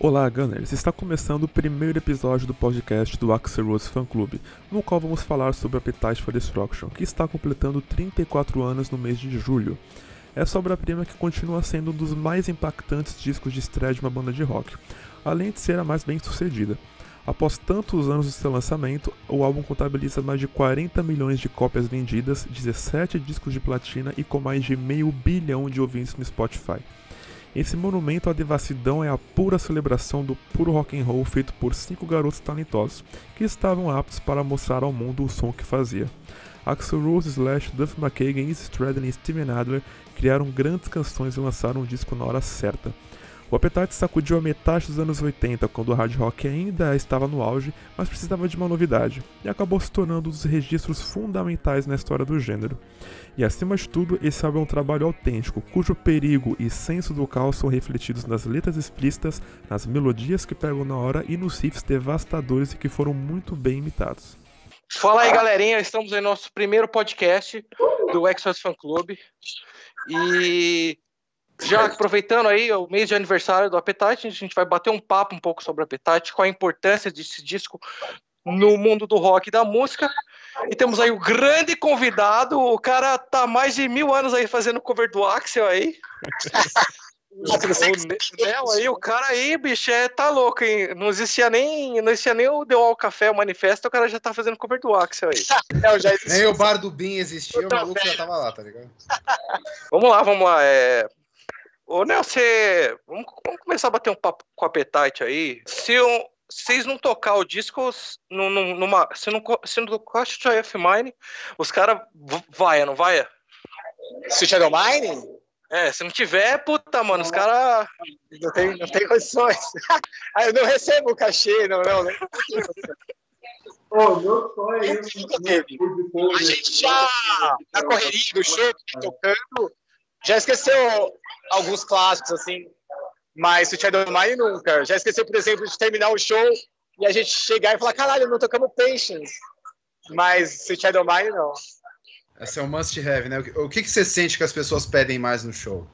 Olá, Gunners! Está começando o primeiro episódio do podcast do Axel Rose Fan Club, no qual vamos falar sobre Appetite for Destruction, que está completando 34 anos no mês de julho. É obra-prima que continua sendo um dos mais impactantes discos de estreia de uma banda de rock, além de ser a mais bem sucedida. Após tantos anos de seu lançamento, o álbum contabiliza mais de 40 milhões de cópias vendidas, 17 discos de platina e com mais de meio bilhão de ouvintes no Spotify. Esse monumento à devassidão é a pura celebração do puro rock and roll feito por cinco garotos talentosos, que estavam aptos para mostrar ao mundo o som que fazia. Axel Rose, Slash, Duff McKagan, Izzy Stradlin e Steven Adler criaram grandes canções e lançaram um disco na hora certa. O Appetite sacudiu a metade dos anos 80, quando o hard rock ainda estava no auge, mas precisava de uma novidade, e acabou se tornando um dos registros fundamentais na história do gênero. E acima de tudo, esse álbum é um trabalho autêntico, cujo perigo e senso do caos são refletidos nas letras explícitas, nas melodias que pegam na hora e nos riffs devastadores e que foram muito bem imitados. Fala aí, galerinha, estamos em nosso primeiro podcast do Exos Fan Club. E já aproveitando aí o mês de aniversário do Appetite, a gente vai bater um papo um pouco sobre o Appetite, qual a importância desse disco no mundo do rock e da música. E temos aí o grande convidado, o cara tá mais de mil anos aí fazendo cover do Axel aí. o Nel aí, o cara aí, bicho, é, tá louco, hein? Não existia nem, não existia nem o The All Café, o manifesto, o cara já tá fazendo cover do Axel aí. Não, já nem o bar do Bin existia, o maluco já tava lá, tá ligado? Vamos lá, vamos lá. É... Ô, Nel, você. Vamos, vamos, começar a bater um papo com a Appetite aí. Se um, vocês não tocar o disco numa. Se não, se não tocar Joy of Mine, os caras vai, não vai? Switch Shadow Mine? É, se não tiver, puta, mano, os caras. Não tem, não tem condições. ah, eu não recebo o cachê, não, não. não. Oh, meu sonho é isso. A gente já, na correria do show, tocando, já esqueceu alguns clássicos, assim, mas o Shadow Mine nunca. Já esqueceu, por exemplo, de terminar o show e a gente chegar e falar, caralho, não tocamos Patience. Mas o Shadow Mine, não. Esse é um must have, né? O que, que você sente que as pessoas pedem mais no show?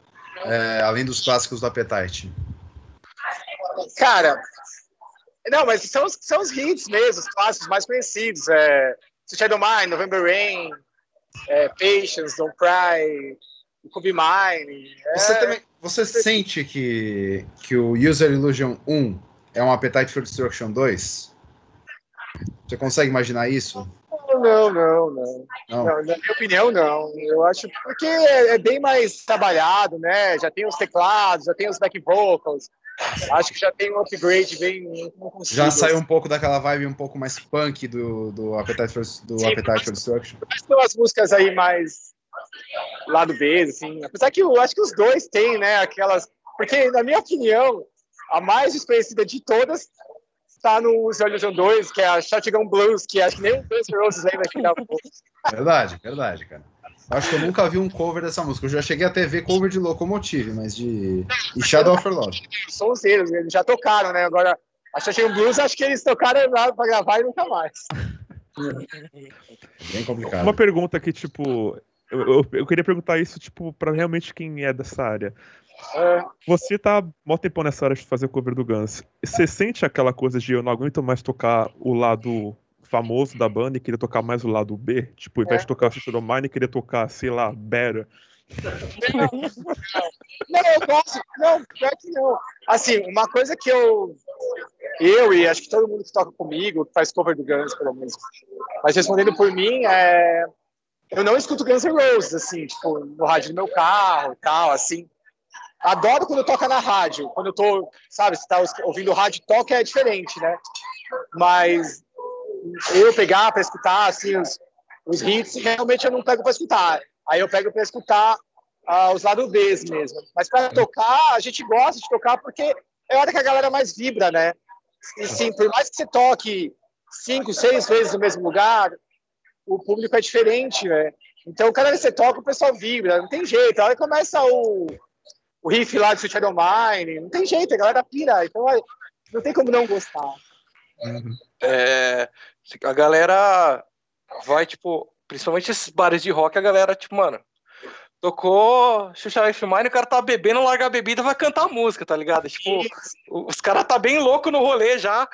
É, além dos clássicos do Appetite. Cara, não, mas são, são os hits mesmo, os clássicos mais conhecidos. É, Shadow Mine, November Rain, é, Patience, Don't Cry, Cube Mine. É... Você, também, você sente que, que o User Illusion 1 é um Appetite for Destruction 2? Você consegue imaginar isso? Não, não, não, não. Na minha opinião, não. Eu acho porque é, é, bem mais trabalhado, né? Já tem os teclados, já tem os back vocals. Acho que já tem um upgrade bem. Já saiu um pouco daquela vibe um pouco mais punk do, do Appetite for, do Sim, Appetite for Destruction. Mas tem umas músicas aí mais lado B, assim. Apesar que eu acho que os dois têm, né? Aquelas. Porque, na minha opinião, a mais desconhecida de todas está no Illusion 2, que é a Shotgun Blues, que acho que nem o Guns Roses lembra que dá Verdade, verdade, cara. Acho que eu nunca vi um cover dessa música. Eu já cheguei a ver cover de Locomotive, mas de. E Shadow of Love. São os eles, eles já tocaram, né? Agora, a Shotgun Blues, acho que eles tocaram pra gravar e nunca mais. Bem complicado. Uma pergunta que, tipo, eu, eu, eu, queria perguntar isso, tipo, pra realmente quem é dessa área. É. Você tá mó tempo nessa área de fazer o cover do Guns. Você sente aquela coisa de eu não aguento mais tocar o lado famoso da banda e queria tocar mais o lado B? Tipo, ao invés é. de tocar Sister Mine, queria tocar, sei lá, Better. Não, não, eu gosto. Não, é que não. Assim, uma coisa que eu. Eu e acho que todo mundo que toca comigo, que faz cover do Guns, pelo menos. Mas respondendo por mim, é eu não escuto Guns N' Roses, assim, tipo, no rádio do meu carro e tal, assim. Adoro quando toca na rádio. Quando eu tô, sabe, você tá ouvindo rádio toca é diferente, né? Mas eu pegar para escutar, assim, os, os hits, realmente eu não pego para escutar. Aí eu pego para escutar uh, os lados B mesmo. Mas para tocar, a gente gosta de tocar porque é a hora que a galera mais vibra, né? E sim, por mais que você toque cinco, seis vezes no mesmo lugar, o público é diferente, né? Então, cada vez que você toca, o pessoal vibra, não tem jeito. A começa o, o riff lá do Sweet Shadow Mine, não tem jeito, a galera pira. Então, não tem como não gostar. É, a galera vai, tipo, principalmente esses bares de rock, a galera, tipo, mano, Tocou Xuxa Life Mine, o cara tá bebendo, larga a bebida vai cantar a música, tá ligado? Tipo, os caras tá bem louco no rolê já,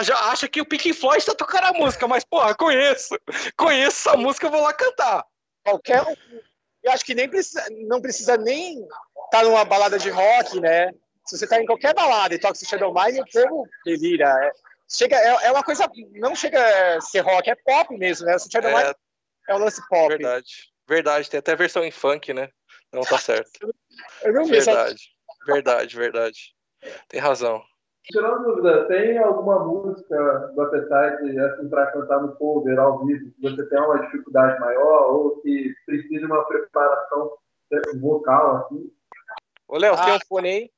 já acha que o Pink Floyd tá tocando a música, mas, porra, conheço, conheço essa música, eu vou lá cantar. Qualquer um. Eu acho que nem precisa, não precisa nem estar tá numa balada de rock, né? Se você tá em qualquer balada e toca o Shadow Mine, o povo delira. É, chega, é, é, uma coisa, não chega a ser rock, é pop mesmo, né? O Shadow é, Mine é um lance pop. Verdade. Verdade, tem até versão em funk, né? Não tá certo. Verdade, verdade, verdade. Tem razão. Tirando dúvida, tem alguma música do Appetite assim, para cantar no cover ao vivo que você tem uma dificuldade maior ou que precisa de uma preparação vocal assim? Ô, Léo, ah. tem um fone aí?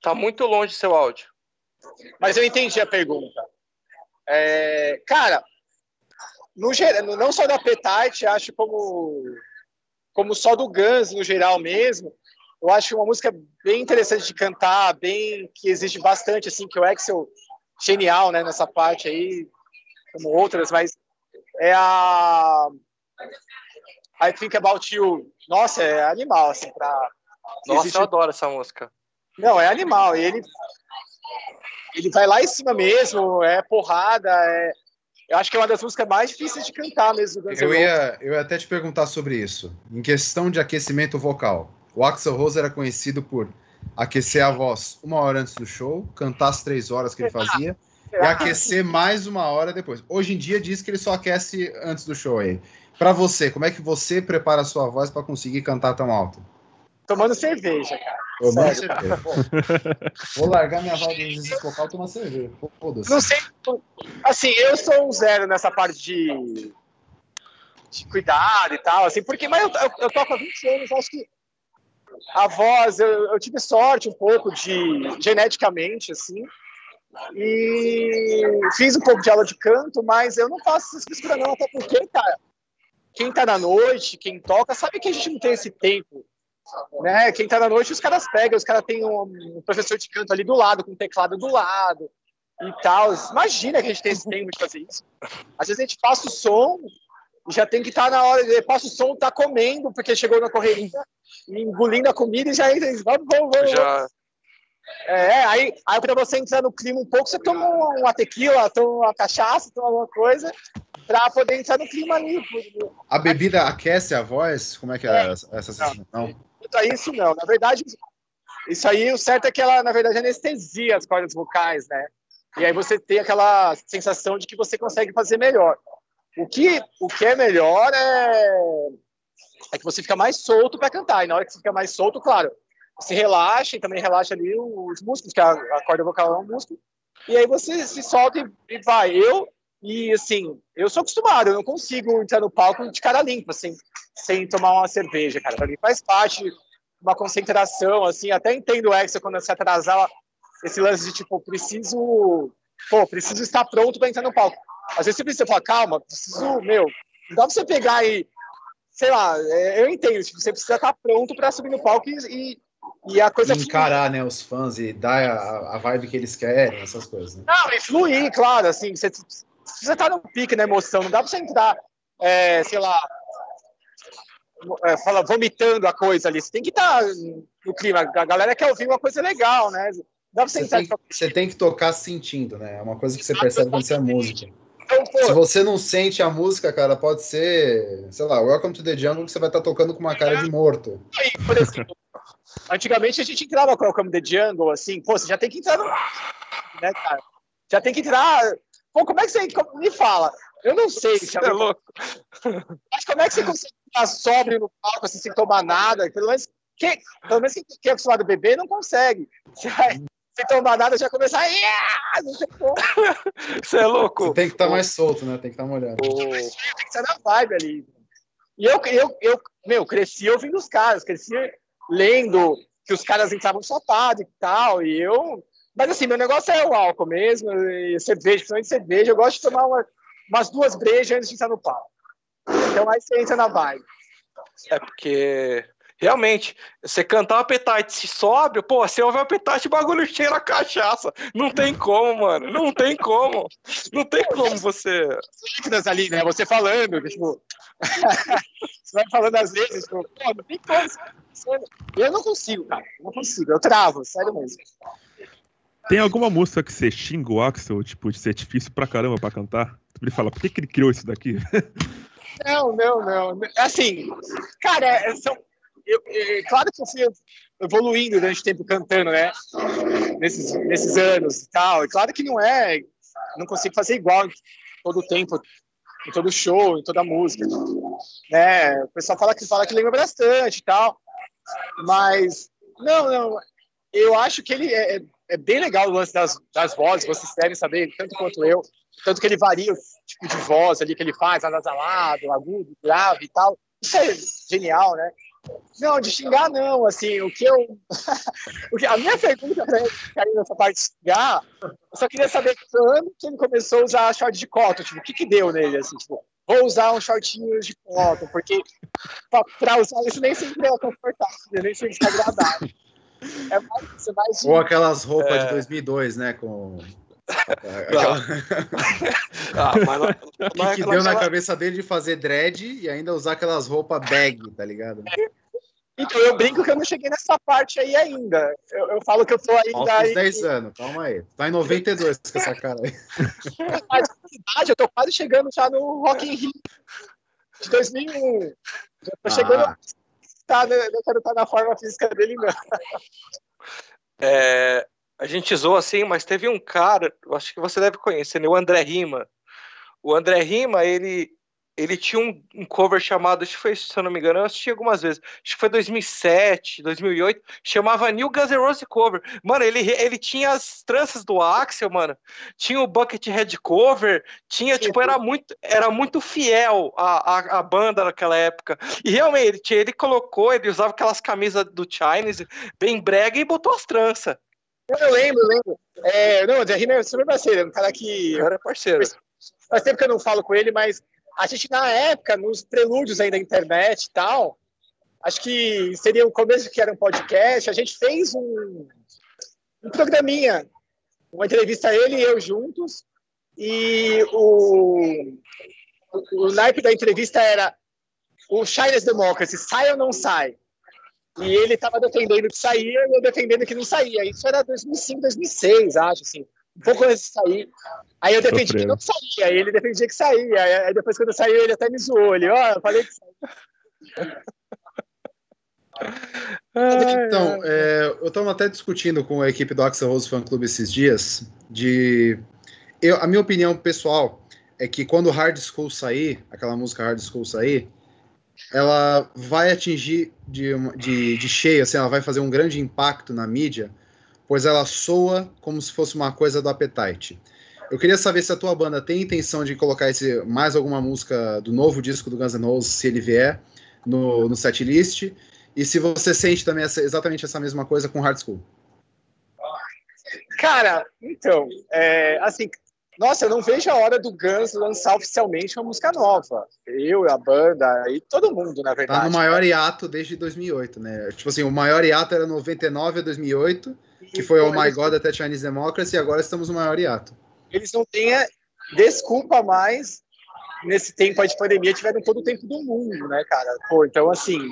Tá muito longe seu áudio. Mas eu entendi a pergunta. É, cara, no, não só do Appetite, acho como como só do Guns no geral mesmo. Eu acho uma música bem interessante de cantar, bem que exige bastante assim que o Axel genial, né, nessa parte aí, como outras, mas é a I Think About You. Nossa, é animal assim para Nossa, existe... eu adoro essa música. Não, é animal. E ele ele vai lá em cima mesmo, é porrada, é eu acho que é uma das músicas mais difíceis de cantar mesmo. eu ia, eu ia até te perguntar sobre isso. Em questão de aquecimento vocal, o Axel Rose era conhecido por aquecer a voz uma hora antes do show, cantar as três horas que ele fazia e aquecer mais uma hora depois. Hoje em dia diz que ele só aquece antes do show aí. Para você, como é que você prepara a sua voz para conseguir cantar tão alto? Tomando cerveja, cara. Cerveja. Vou largar minha voz de vocal e tomar cerveja. Foda-se. Não sei. Assim, eu sou um zero nessa parte de, de cuidado e tal, assim, porque, mas eu, eu, eu toco há 20 anos, acho que a voz, eu, eu tive sorte um pouco de geneticamente, assim, e fiz um pouco de aula de canto, mas eu não faço essas frescuras não, até porque, cara, quem tá na noite, quem toca, sabe que a gente não tem esse tempo né? Quem tá na noite, os caras pegam, os caras têm um, professor de canto ali do lado, com um teclado do lado e tal. Imagina que a gente tem esse tempo de fazer isso. Às vezes a gente passa o som e já tem que estar tá na hora, passa o som, tá comendo, porque chegou na correria, engolindo a comida e já entra, vamos, vamos, vamos. Já. É, aí, aí para você entrar no clima um pouco, você toma uma tequila, toma uma cachaça, toma alguma coisa, para poder entrar no clima ali. A bebida aquece a voz? Como é que é, é essa sensação? Quanto a isso, não. Na verdade, isso aí, o certo é que ela, na verdade, anestesia as cordas vocais, né? E aí você tem aquela sensação de que você consegue fazer melhor. O que, o que é melhor é, é que você fica mais solto para cantar. E na hora que você fica mais solto, claro, você relaxa e também relaxa ali os músculos, que a, a corda vocal é um músculo. E aí você se solta e, e vai. Eu, e assim, eu sou acostumado, eu não consigo entrar no palco de cara limpa, assim, sem tomar uma cerveja, cara. Pra mim faz parte uma concentração, assim, até entendo o Hexa quando se atrasar, esse lance de tipo, preciso, pô, preciso estar pronto para entrar no palco. Às vezes você precisa falar, calma, preciso, meu, não dá pra você pegar e, sei lá, é, eu entendo, tipo, você precisa estar pronto para subir no palco e, e a coisa encarar, né, os fãs e dar a, a vibe que eles querem, essas coisas. Né? Não, e fluir, claro, assim, você, você tá no pique na emoção, não dá pra você entrar, é, sei lá, é, fala, vomitando a coisa ali. Você tem que estar tá no clima. A galera quer ouvir uma coisa legal, né? Dá pra você, você, tem, você tem que tocar sentindo, né? É uma coisa que você percebe quando você é música. Então, Se você não sente a música, cara, pode ser, sei lá, Welcome to the Jungle, que você vai estar tá tocando com uma cara de morto. Aí, por exemplo, antigamente a gente entrava com Welcome to the Jungle, assim, pô, você já tem que entrar no. Né, cara? Já tem que entrar. Pô, como é que você. Me fala. Eu não sei, Você é louco. Mas como é que você consegue ficar sóbrio no palco assim, sem tomar nada? Pelo menos, quem, pelo menos quem, é acostumado a beber não consegue. Vai, sem tomar nada já começa a. Você é louco. Você tem que estar tá mais solto, né? Tem que estar tá molhado. Oh. Tem que estar na vibe ali. E eu, eu, eu, meu, cresci ouvindo os caras, cresci lendo que os caras entravam chapado e tal, e eu. Mas assim, meu negócio é o álcool mesmo, e cerveja, principalmente cerveja. Eu gosto de tomar uma, umas duas brejas antes de entrar no palco. Então aí você entra na vibe. É porque Realmente, você cantar o Appetite se sobe, pô, você ouve o Appetite, o bagulho cheira a cachaça. Não tem como, mano. Não tem como. Não tem como você. ali, né? Você falando, tipo. você vai falando às vezes, tipo, pô, não tem como. Eu não consigo, cara. Não consigo. Eu travo, sério mesmo. Tem alguma música que você xinga o Axel, tipo, de ser difícil pra caramba pra cantar? Ele fala, por que, que ele criou isso daqui? Não, não, não. Assim, cara, são, eu, eu, claro que eu fui evoluindo durante o tempo cantando, né? Nesses, nesses anos e tal. E claro que não é, não consigo fazer igual todo o tempo, em todo show, em toda música. Né? O pessoal fala que, fala que lembra bastante e tal. Mas, não, não. Eu acho que ele é, é bem legal o lance das, das vozes, vocês devem saber, tanto quanto eu. Tanto que ele varia o tipo de voz ali que ele faz, anasalado, agudo, grave e tal. Isso é genial, né? Não, de xingar não, assim, o que eu... o que... A minha pergunta para ele, nessa parte de xingar, eu só queria saber quando que ele começou a usar short de cotton, tipo, o que que deu nele, assim, tipo, vou usar um shortinho de cotton, porque para usar isso nem sempre é confortável, nem sempre é agradável. É mais, é de... Ou aquelas roupas é... de 2002, né, com Aquela... ah, mas não, não que, que deu na cabeça dele de fazer dread e ainda usar aquelas roupas bag, tá ligado? Então, eu brinco que eu não cheguei nessa parte aí ainda. Eu, eu falo que eu tô ainda. Falta uns 10 anos, calma aí. Tá em 92 com essa cara aí. Mas, verdade, eu tô quase chegando já no Rock in Rio de 2001. Já tô ah. chegando. Tá, né? Eu quero estar na forma física dele, não. É, a gente zoou assim, mas teve um cara, acho que você deve conhecer, né? o André Rima. O André Rima, ele, ele tinha um, um, cover chamado, acho que foi, se eu não me engano, eu assisti algumas vezes, acho que foi 2007, 2008, chamava New Guns N' Roses Cover. Mano, ele, ele tinha as tranças do Axel, mano, tinha o Buckethead Cover, tinha, tipo, era muito, era muito fiel a, a banda naquela época. E realmente, ele, colocou, ele usava aquelas camisas do Chinese, bem brega, e botou as tranças. Eu lembro, eu lembro. É, não, o Rima é super parceiro, é um cara que. Era parceiro. Faz tempo que eu não falo com ele, mas a gente, na época, nos prelúdios aí da internet e tal, acho que seria o começo que era um podcast, a gente fez um, um programinha, uma entrevista ele e eu juntos, e o, o, o naipe da entrevista era o Chinese Democracy, sai ou não sai? E ele estava defendendo que saía e eu defendendo que não saía. Isso era 2005, 2006, acho, assim. Um pouco antes de sair. Aí eu defendi que não saía, aí ele defendia que saía. Aí depois, quando saiu, ele até me zoou. Ele, ó, oh, eu falei que saía. Então, é, eu estava até discutindo com a equipe do Axel Rose Fan Club esses dias de... Eu, a minha opinião pessoal é que quando Hard School sair, aquela música Hard School sair, ela vai atingir de, de, de cheio, assim, ela vai fazer um grande impacto na mídia, pois ela soa como se fosse uma coisa do Appetite. Eu queria saber se a tua banda tem intenção de colocar esse, mais alguma música do novo disco do Guns N' Roses, se ele vier, no, no setlist, e se você sente também essa, exatamente essa mesma coisa com Hard School. Cara, então, é, assim, nossa, eu não vejo a hora do Guns lançar oficialmente uma música nova. Eu, a banda e todo mundo, na verdade. Tá no maior hiato desde 2008, né? Tipo assim, o maior hiato era 99 a 2008, que foi o Oh My God até Chinese Democracy, e agora estamos no maior hiato. Eles não têm desculpa mais nesse tempo de pandemia, tiveram todo o tempo do mundo, né, cara? Pô, então, assim,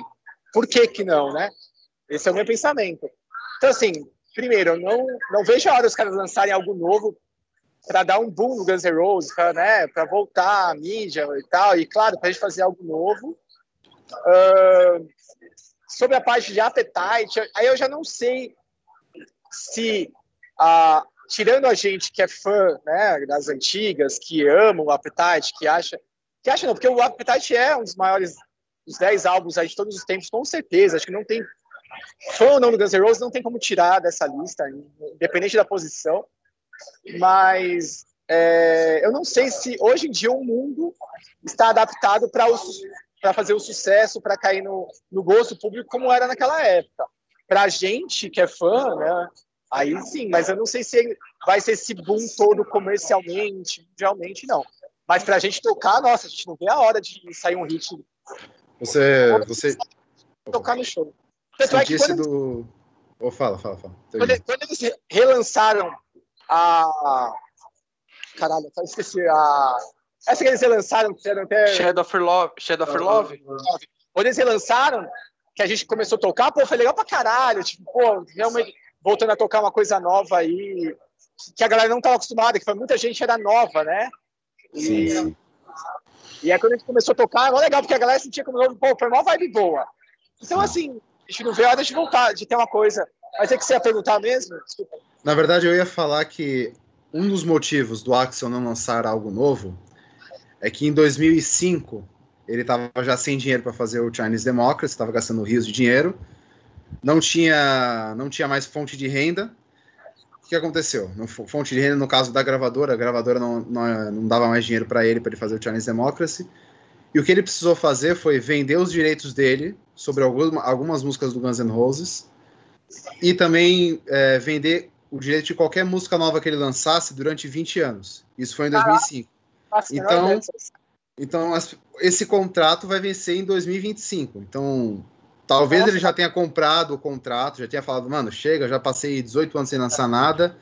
por que que não, né? Esse é o meu pensamento. Então, assim, primeiro, eu não, não vejo a hora dos caras lançarem algo novo para dar um boom no Guns N' Roses, para né, voltar a mídia e tal, e claro, para a gente fazer algo novo. Uh, sobre a parte de Appetite, aí eu já não sei se, uh, tirando a gente que é fã né, das antigas, que ama o Appetite, que acha. Que acha não, porque o Appetite é um dos maiores, dos 10 álbuns aí de todos os tempos, com certeza. Acho que não tem. Fã ou não do Guns N' Roses, não tem como tirar dessa lista, independente da posição mas é, eu não sei se hoje em dia o mundo está adaptado para fazer o sucesso, para cair no, no gosto público como era naquela época. Para a gente que é fã, né, aí sim, mas eu não sei se vai ser esse boom todo comercialmente, mundialmente, não. Mas para a gente tocar, nossa, a gente não vê a hora de sair um hit. Você, você, tocar no show. Tanto é que quando... do... Oh, fala, fala, fala. Quando, quando, eles relançaram a... Caralho, eu esqueci a... Essa que eles relançaram, que era até... Shadow for Love. Shadow for Love? Quando eles relançaram, que a gente começou a tocar, pô, foi legal pra caralho. Tipo, pô, realmente voltando a tocar uma coisa nova aí, que a galera não estava acostumada, que foi muita gente era nova, né? E, sim, sim. e aí quando a gente começou a tocar, era legal, porque a galera sentia como novo, pô, foi uma vibe boa. Então, assim, a gente não vê a hora de voltar, de ter uma coisa. Mas é que você ia perguntar mesmo? Desculpa. Na verdade, eu ia falar que um dos motivos do Axel não lançar algo novo é que em 2005 ele estava já sem dinheiro para fazer o Chinese Democracy, estava gastando rios de dinheiro, não tinha, não tinha mais fonte de renda. O que aconteceu? No, fonte de renda, no caso da gravadora, a gravadora não, não, não dava mais dinheiro para ele para ele fazer o Chinese Democracy. E o que ele precisou fazer foi vender os direitos dele sobre algumas, algumas músicas do Guns N' Roses e também é, vender o direito de qualquer música nova que ele lançasse durante 20 anos. Isso foi em 2005. então, então esse contrato vai vencer em 2025. Então, talvez Nossa. ele já tenha comprado o contrato, já tenha falado, mano, chega, já passei 18 anos sem lançar nada,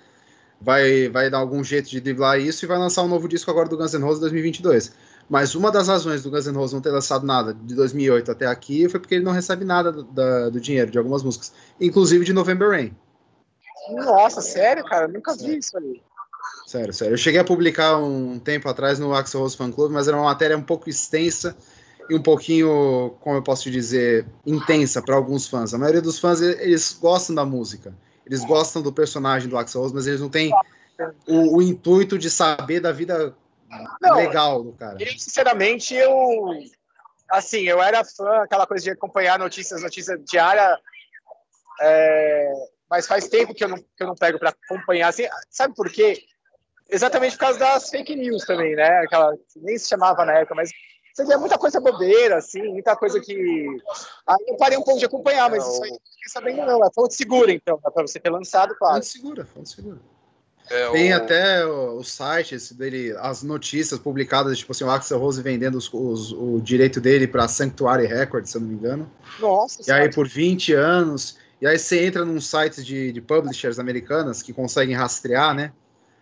vai, vai dar algum jeito de driblar isso e vai lançar um novo disco agora do Guns N' Roses 2022. Mas uma das razões do Guns N' Roses não ter lançado nada de 2008 até aqui foi porque ele não recebe nada do, da, do dinheiro de algumas músicas, inclusive de November Rain. Nossa, sério, cara? nunca vi isso ali. Sério, sério. Eu cheguei a publicar um tempo atrás no Axel Rose Fan Club, mas era uma matéria um pouco extensa e um pouquinho, como eu posso te dizer, intensa para alguns fãs. A maioria dos fãs, eles gostam da música. Eles gostam do personagem do Axel Rose, mas eles não têm o, o intuito de saber da vida não, legal do cara. Eu, sinceramente, eu. Assim, eu era fã, aquela coisa de acompanhar notícias, notícias diária. É, mas faz tempo que eu não, que eu não pego para acompanhar. Assim, sabe por quê? Exatamente por causa das fake news também, né? Aquela, nem se chamava na época, mas você vê muita coisa bobeira, assim, muita coisa que. Aí eu parei um pouco de acompanhar, mas isso aí não fiquei sabendo, não. É fonte segura, então, para você ter lançado, claro. Fonte segura, fonte segura. É, Tem o... até os sites dele, as notícias publicadas, tipo assim, o Axel Rose vendendo os, os, o direito dele para Sanctuary Records, se eu não me engano. Nossa, E aí por 20 anos. E aí você entra num site de, de publishers americanas que conseguem rastrear, né?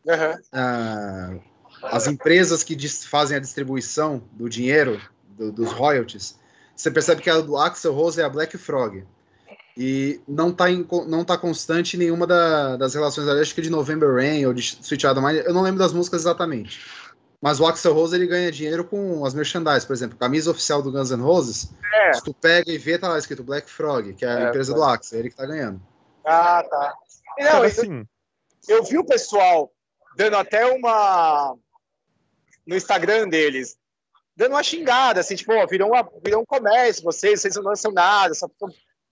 Uhum. Ah, as empresas que fazem a distribuição do dinheiro, do, dos royalties. Você percebe que a do Axel Rose é a Black Frog e não está não tá constante nenhuma da, das relações, acho que de November Rain ou de Sweet Adam eu não lembro das músicas exatamente. Mas o Axel Rose ele ganha dinheiro com as merchandise, por exemplo, camisa oficial do Guns N' Roses. É. Se tu pega e vê, tá lá escrito Black Frog, que é a é, empresa do Axel, ele que tá ganhando. Ah, tá. Não, assim. eu, eu vi o pessoal dando até uma no Instagram deles, dando uma xingada, assim, tipo, oh, virou, uma, virou um comércio, vocês, vocês não lançam nada, só ficam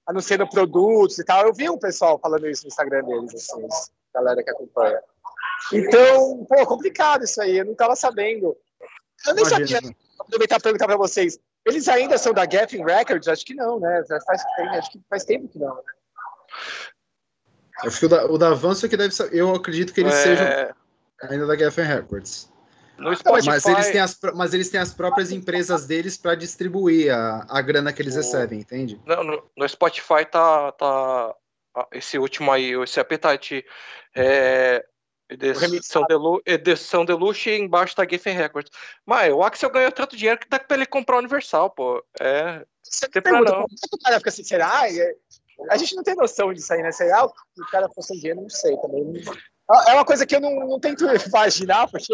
anunciando produtos e tal. Eu vi um pessoal falando isso no Instagram deles, assim, galera que acompanha. Então, pô, complicado isso aí, eu não estava sabendo. Eu nem Imagina. sabia, aproveitar para perguntar para vocês, eles ainda são da Geffen Records? Acho que não, né? Faz, acho que faz tempo que não, né? Acho que o da, o da Avanço é que deve ser, eu acredito que eles é... sejam ainda da Geffen Records. Mas eles, têm as, mas eles têm as próprias empresas deles para distribuir a, a grana que eles recebem, entende? Não, no, no, Spotify tá, tá esse último aí, esse Appetite é, edição, de, edição Deluxe e embaixo tá Geffen Records. Mas o Axel ganhou tanto dinheiro que dá pra ele comprar o Universal, pô. É. Você pergunta, não. o cara fica assim, será? A gente não tem noção disso aí, né? Será o cara fosse sem dinheiro? Não sei também. É uma coisa que eu não, não tento imaginar, porque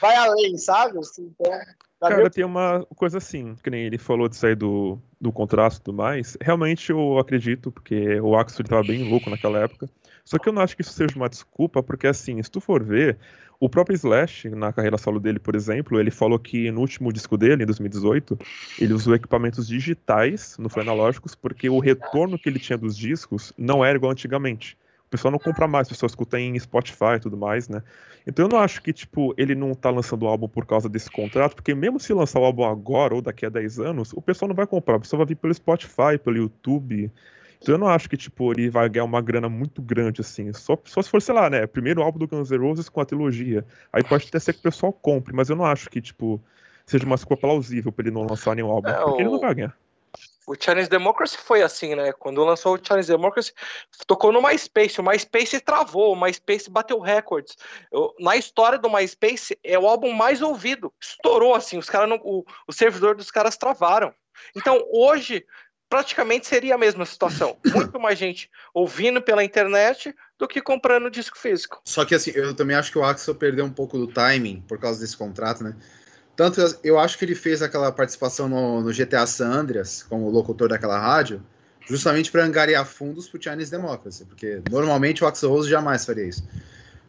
vai além, sabe? Assim, então, Cara, tem uma coisa assim, que nem ele falou de sair do, do contrato e tudo mais. Realmente eu acredito, porque o Axel estava bem louco naquela época. Só que eu não acho que isso seja uma desculpa, porque assim, se tu for ver, o próprio Slash, na carreira solo dele, por exemplo, ele falou que no último disco dele, em 2018, ele usou equipamentos digitais, não foi analógicos, porque o retorno que ele tinha dos discos não era igual antigamente o pessoal não compra mais, o pessoal escuta em Spotify e tudo mais, né? Então eu não acho que, tipo, ele não tá lançando o álbum por causa desse contrato, porque mesmo se lançar o álbum agora ou daqui a 10 anos, o pessoal não vai comprar, o pessoal vai vir pelo Spotify, pelo YouTube. Então eu não acho que, tipo, ele vai ganhar uma grana muito grande, assim. Só, só se for, sei lá, né? Primeiro álbum do Guns N' Roses com a trilogia. Aí pode até ser que o pessoal compre, mas eu não acho que, tipo, seja uma desculpa plausível pra ele não lançar nenhum álbum. É, porque o... ele não vai ganhar. O Chinese Democracy foi assim, né? Quando lançou o Chinese Democracy, tocou no MySpace. O MySpace travou, o MySpace bateu recordes. Eu, na história do MySpace, é o álbum mais ouvido. Estourou, assim, os caras o, o servidor dos caras travaram. Então, hoje, praticamente seria a mesma situação. Muito mais gente ouvindo pela internet do que comprando disco físico. Só que, assim, eu também acho que o Axel perdeu um pouco do timing por causa desse contrato, né? Tanto eu acho que ele fez aquela participação no, no GTA San Andreas, como locutor daquela rádio, justamente para angariar fundos para o Chinese Democracy, porque normalmente o Axel Rose jamais faria isso.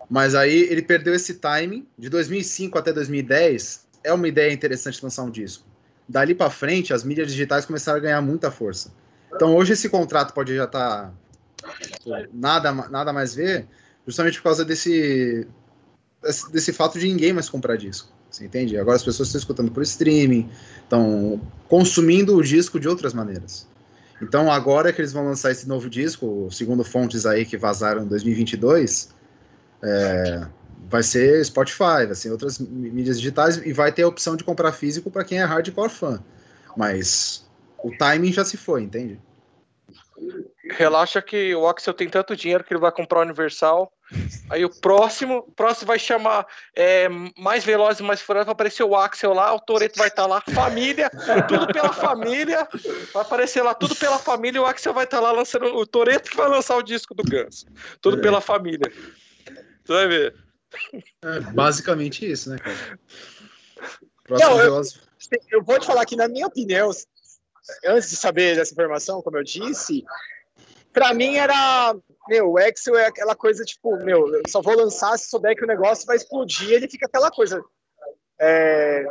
Mas aí ele perdeu esse timing, de 2005 até 2010, é uma ideia interessante lançar um disco. Dali para frente, as mídias digitais começaram a ganhar muita força. Então hoje esse contrato pode já estar tá, nada, nada mais ver, justamente por causa desse, desse fato de ninguém mais comprar disco. Você entende? Agora as pessoas estão escutando por streaming, estão consumindo o disco de outras maneiras. Então agora que eles vão lançar esse novo disco, segundo fontes aí que vazaram em 2022, é, vai ser Spotify, vai ser outras mídias digitais e vai ter a opção de comprar físico para quem é hardcore fã. Mas o timing já se foi, entende? relaxa que o Axel tem tanto dinheiro que ele vai comprar o Universal. Aí o próximo, o próximo vai chamar é, mais velozes, mais furiosos, vai aparecer o Axel lá, o Toreto vai estar tá lá, família, tudo pela família, vai aparecer lá tudo pela família, o Axel vai estar tá lá lançando o Toreto que vai lançar o disco do Guns, tudo é. pela família. Tu vai ver. É, basicamente isso, né, cara? Próximo Não, eu, eu vou te falar que na minha opinião, antes de saber dessa informação, como eu disse, para mim era, meu, o Excel é aquela coisa tipo, meu, eu só vou lançar se souber que o negócio vai explodir, ele fica aquela coisa. É,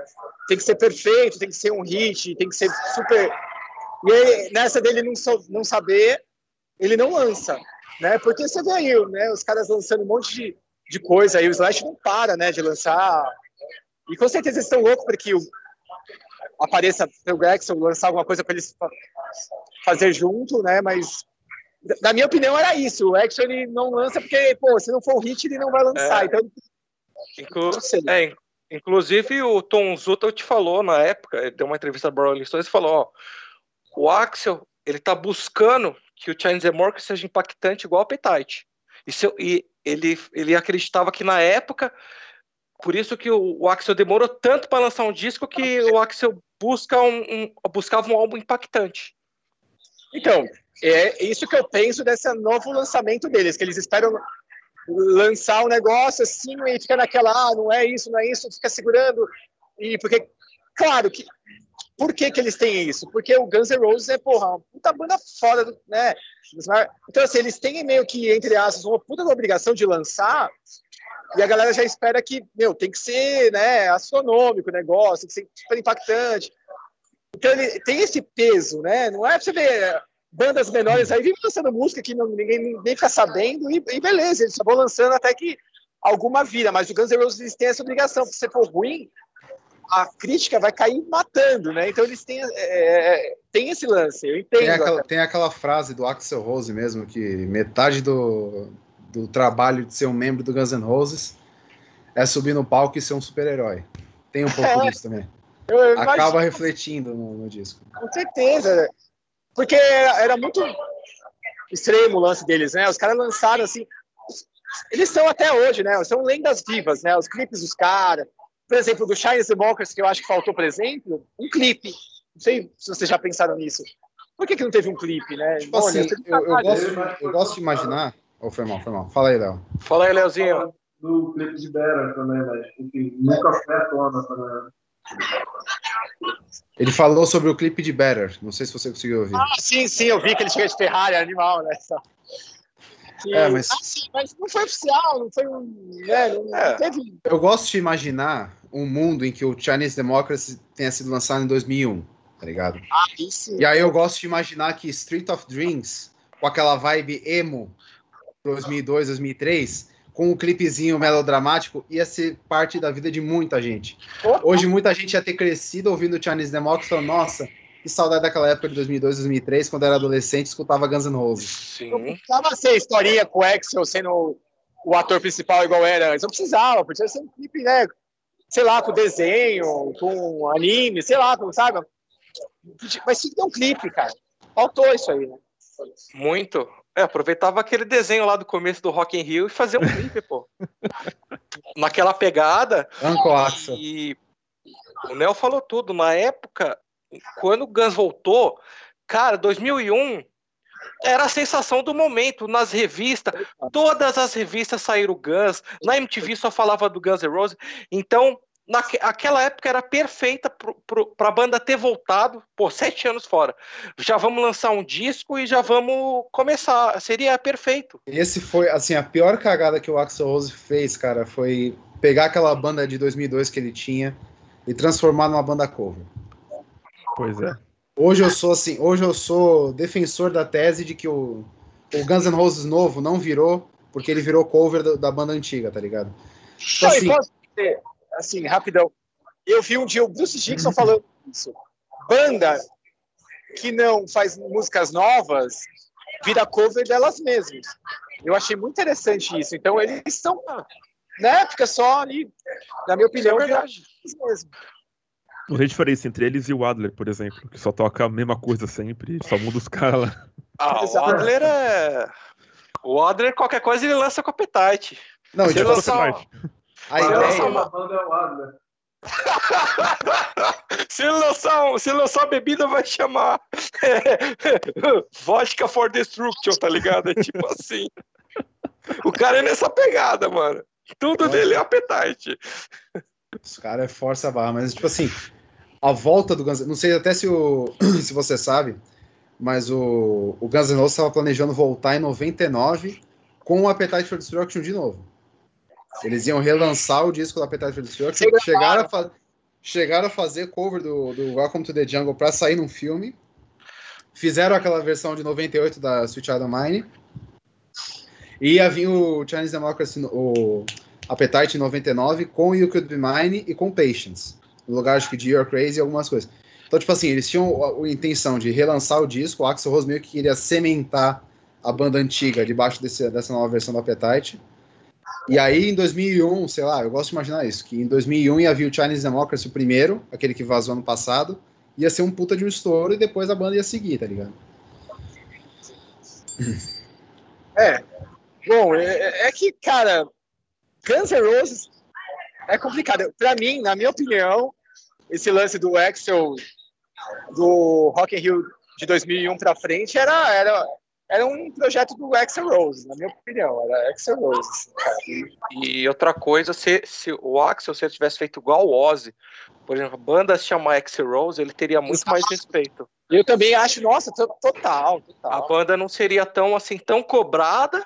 tem que ser perfeito, tem que ser um hit, tem que ser super. E aí, nessa dele não, so, não saber, ele não lança, né? Porque você vê aí, né? Os caras lançando um monte de, de coisa aí, o Slash não para, né? De lançar. E com certeza eles estão loucos para que o, apareça o Grexel lançar alguma coisa para eles fazer junto, né? Mas na minha opinião, era isso. O Action ele não lança porque, pô, se não for o hit, ele não vai lançar. É. Então, Inclu é, inclusive, o Tom Zuta te falou na época, deu uma entrevista para Rolling Stones e falou: ó, o Axel ele tá buscando que o Chinese Democracy seja impactante igual o Appetite. E, se, e ele, ele acreditava que na época, por isso que o, o Axel demorou tanto para lançar um disco que o Axel busca um, um, buscava um álbum impactante. Então, é isso que eu penso desse novo lançamento deles, que eles esperam lançar um negócio assim e fica naquela, ah, não é isso, não é isso, fica segurando. E porque, claro, que por que, que eles têm isso? Porque o Guns N' Roses é, porra, uma puta banda foda, né? Então, assim, eles têm meio que, entre aspas, uma puta obrigação de lançar e a galera já espera que, meu, tem que ser, né, astronômico o negócio, tem que ser super impactante. Então, ele tem esse peso, né? Não é pra você ver bandas menores aí vivem lançando música que não, ninguém nem fica sabendo e, e, beleza, eles só vão lançando até que alguma vira, mas o Guns N' Roses tem essa obrigação, se você for ruim, a crítica vai cair matando, né? Então eles têm, é, é tem esse lance, eu entendo. Tem aquela, tem aquela, frase do Axel Rose mesmo, que metade do, do trabalho de ser um membro do Guns N' Roses é subir no palco e ser um super-herói. Tem um pouco é, disso também. Acaba refletindo no, no disco. Com certeza. Porque era, era muito extremo o lance deles, né? Os caras lançaram assim. Eles são até hoje, né? São lendas vivas, né? Os clipes dos caras. Por exemplo, do Shines Democracy, que eu acho que faltou, por exemplo, um clipe. Não sei se vocês já pensaram nisso. Por que, que não teve um clipe, né? Tipo Bom, assim, eu, eu, gosto, eu gosto de imaginar. Oh, foi mal, foi mal. Fala aí, Léo. Fala aí, Léozinho. Do clipe de Bera também, mas enfim, nunca foi à tona também. Ele falou sobre o clipe de Better. Não sei se você conseguiu ouvir. Ah, sim, sim, eu vi que ele chegou de Ferrari, animal, né? É, mas... Ah, sim, mas não foi oficial, não foi um. Né, não é. teve... Eu gosto de imaginar um mundo em que o Chinese Democracy tenha sido lançado em 2001, tá ligado? Ah, isso. E aí eu gosto de imaginar que Street of Dreams, com aquela vibe emo 2002, 2003, com um clipezinho melodramático, ia ser parte da vida de muita gente. Hoje, muita gente ia ter crescido ouvindo o Chinese Democracy falando, nossa, que saudade daquela época de 2002, 2003, quando era adolescente escutava Guns N' Roses. Sim. Não precisava ser historinha com o Axel sendo o ator principal igual era antes. Não precisava, podia ser um clipe, né? Sei lá, com desenho, com anime, sei lá, com, sabe? Mas tinha que ter um clipe, cara. Faltou isso aí, né? Muito. É, aproveitava aquele desenho lá do começo do Rock in Rio e fazia um clipe, pô. Naquela pegada. Uncle Axel. E o Nel falou tudo. Na época, quando o Guns voltou, cara, 2001 era a sensação do momento nas revistas. Todas as revistas saíram Guns. Na MTV só falava do Guns N' Roses. Então, naquela época era perfeita para a banda ter voltado, por sete anos fora. Já vamos lançar um disco e já vamos começar. Seria perfeito. Esse foi, assim, a pior cagada que o Axel Rose fez, cara, foi pegar aquela banda de 2002 que ele tinha e transformar numa banda cover. Pois é. Hoje eu sou assim, hoje eu sou defensor da tese de que o, o Guns N' Roses novo não virou porque ele virou cover da, da banda antiga, tá ligado? Então, assim, posso dizer, assim, rapidão. Eu vi um dia o Bruce Dixon falando isso. Banda que não faz músicas novas vira cover delas mesmas. Eu achei muito interessante isso. Então eles estão, né? Fica só ali, na minha opinião, é verdade. mesmo. Não tem diferença entre eles e o Adler, por exemplo, que só toca a mesma coisa sempre, só muda os caras lá. Ah, o Adler é. O Adler, qualquer coisa, ele lança com appetite. Não, ele tipo, lançar... a ideia... uma banda é o Adler. se, ele lançar, se lançar uma bebida, vai chamar Vodka for Destruction, tá ligado? É tipo assim. O cara é nessa pegada, mano. Tudo dele é appetite. Os caras é força a barra, mas tipo assim, a volta do Guns Não sei até se, o, se você sabe, mas o, o Guns N' Roses estava planejando voltar em 99 com o Appetite for Destruction de novo. Eles iam relançar o disco do Appetite for Destruction, chegaram a, chegaram a fazer cover do, do Welcome to the Jungle para sair num filme, fizeram aquela versão de 98 da Sweet Child of Mine, e ia vir o Chinese Democracy, o Appetite em 99, com You Could Be Mine e com Patience, no lugar acho que de You're Crazy e algumas coisas. Então, tipo assim, eles tinham a, a intenção de relançar o disco, o Axel Rose meio que queria cementar a banda antiga debaixo desse, dessa nova versão do Appetite. E aí, em 2001, sei lá, eu gosto de imaginar isso, que em 2001 ia vir o Chinese Democracy o primeiro, aquele que vazou ano passado, ia ser um puta de um estouro e depois a banda ia seguir, tá ligado? É. Bom, é, é que, cara, Guns N' Roses é complicado. Pra mim, na minha opinião, esse lance do Axel do Rock in Rio de 2001 para frente era, era, era um projeto do Axel Rose, na minha opinião, era Axel Rose. E outra coisa, se, se o Axel se ele tivesse feito igual o Ozzy, por exemplo, a banda se chamar Axel Rose, ele teria muito mais respeito. Eu também acho, nossa, total, total. A banda não seria tão assim tão cobrada.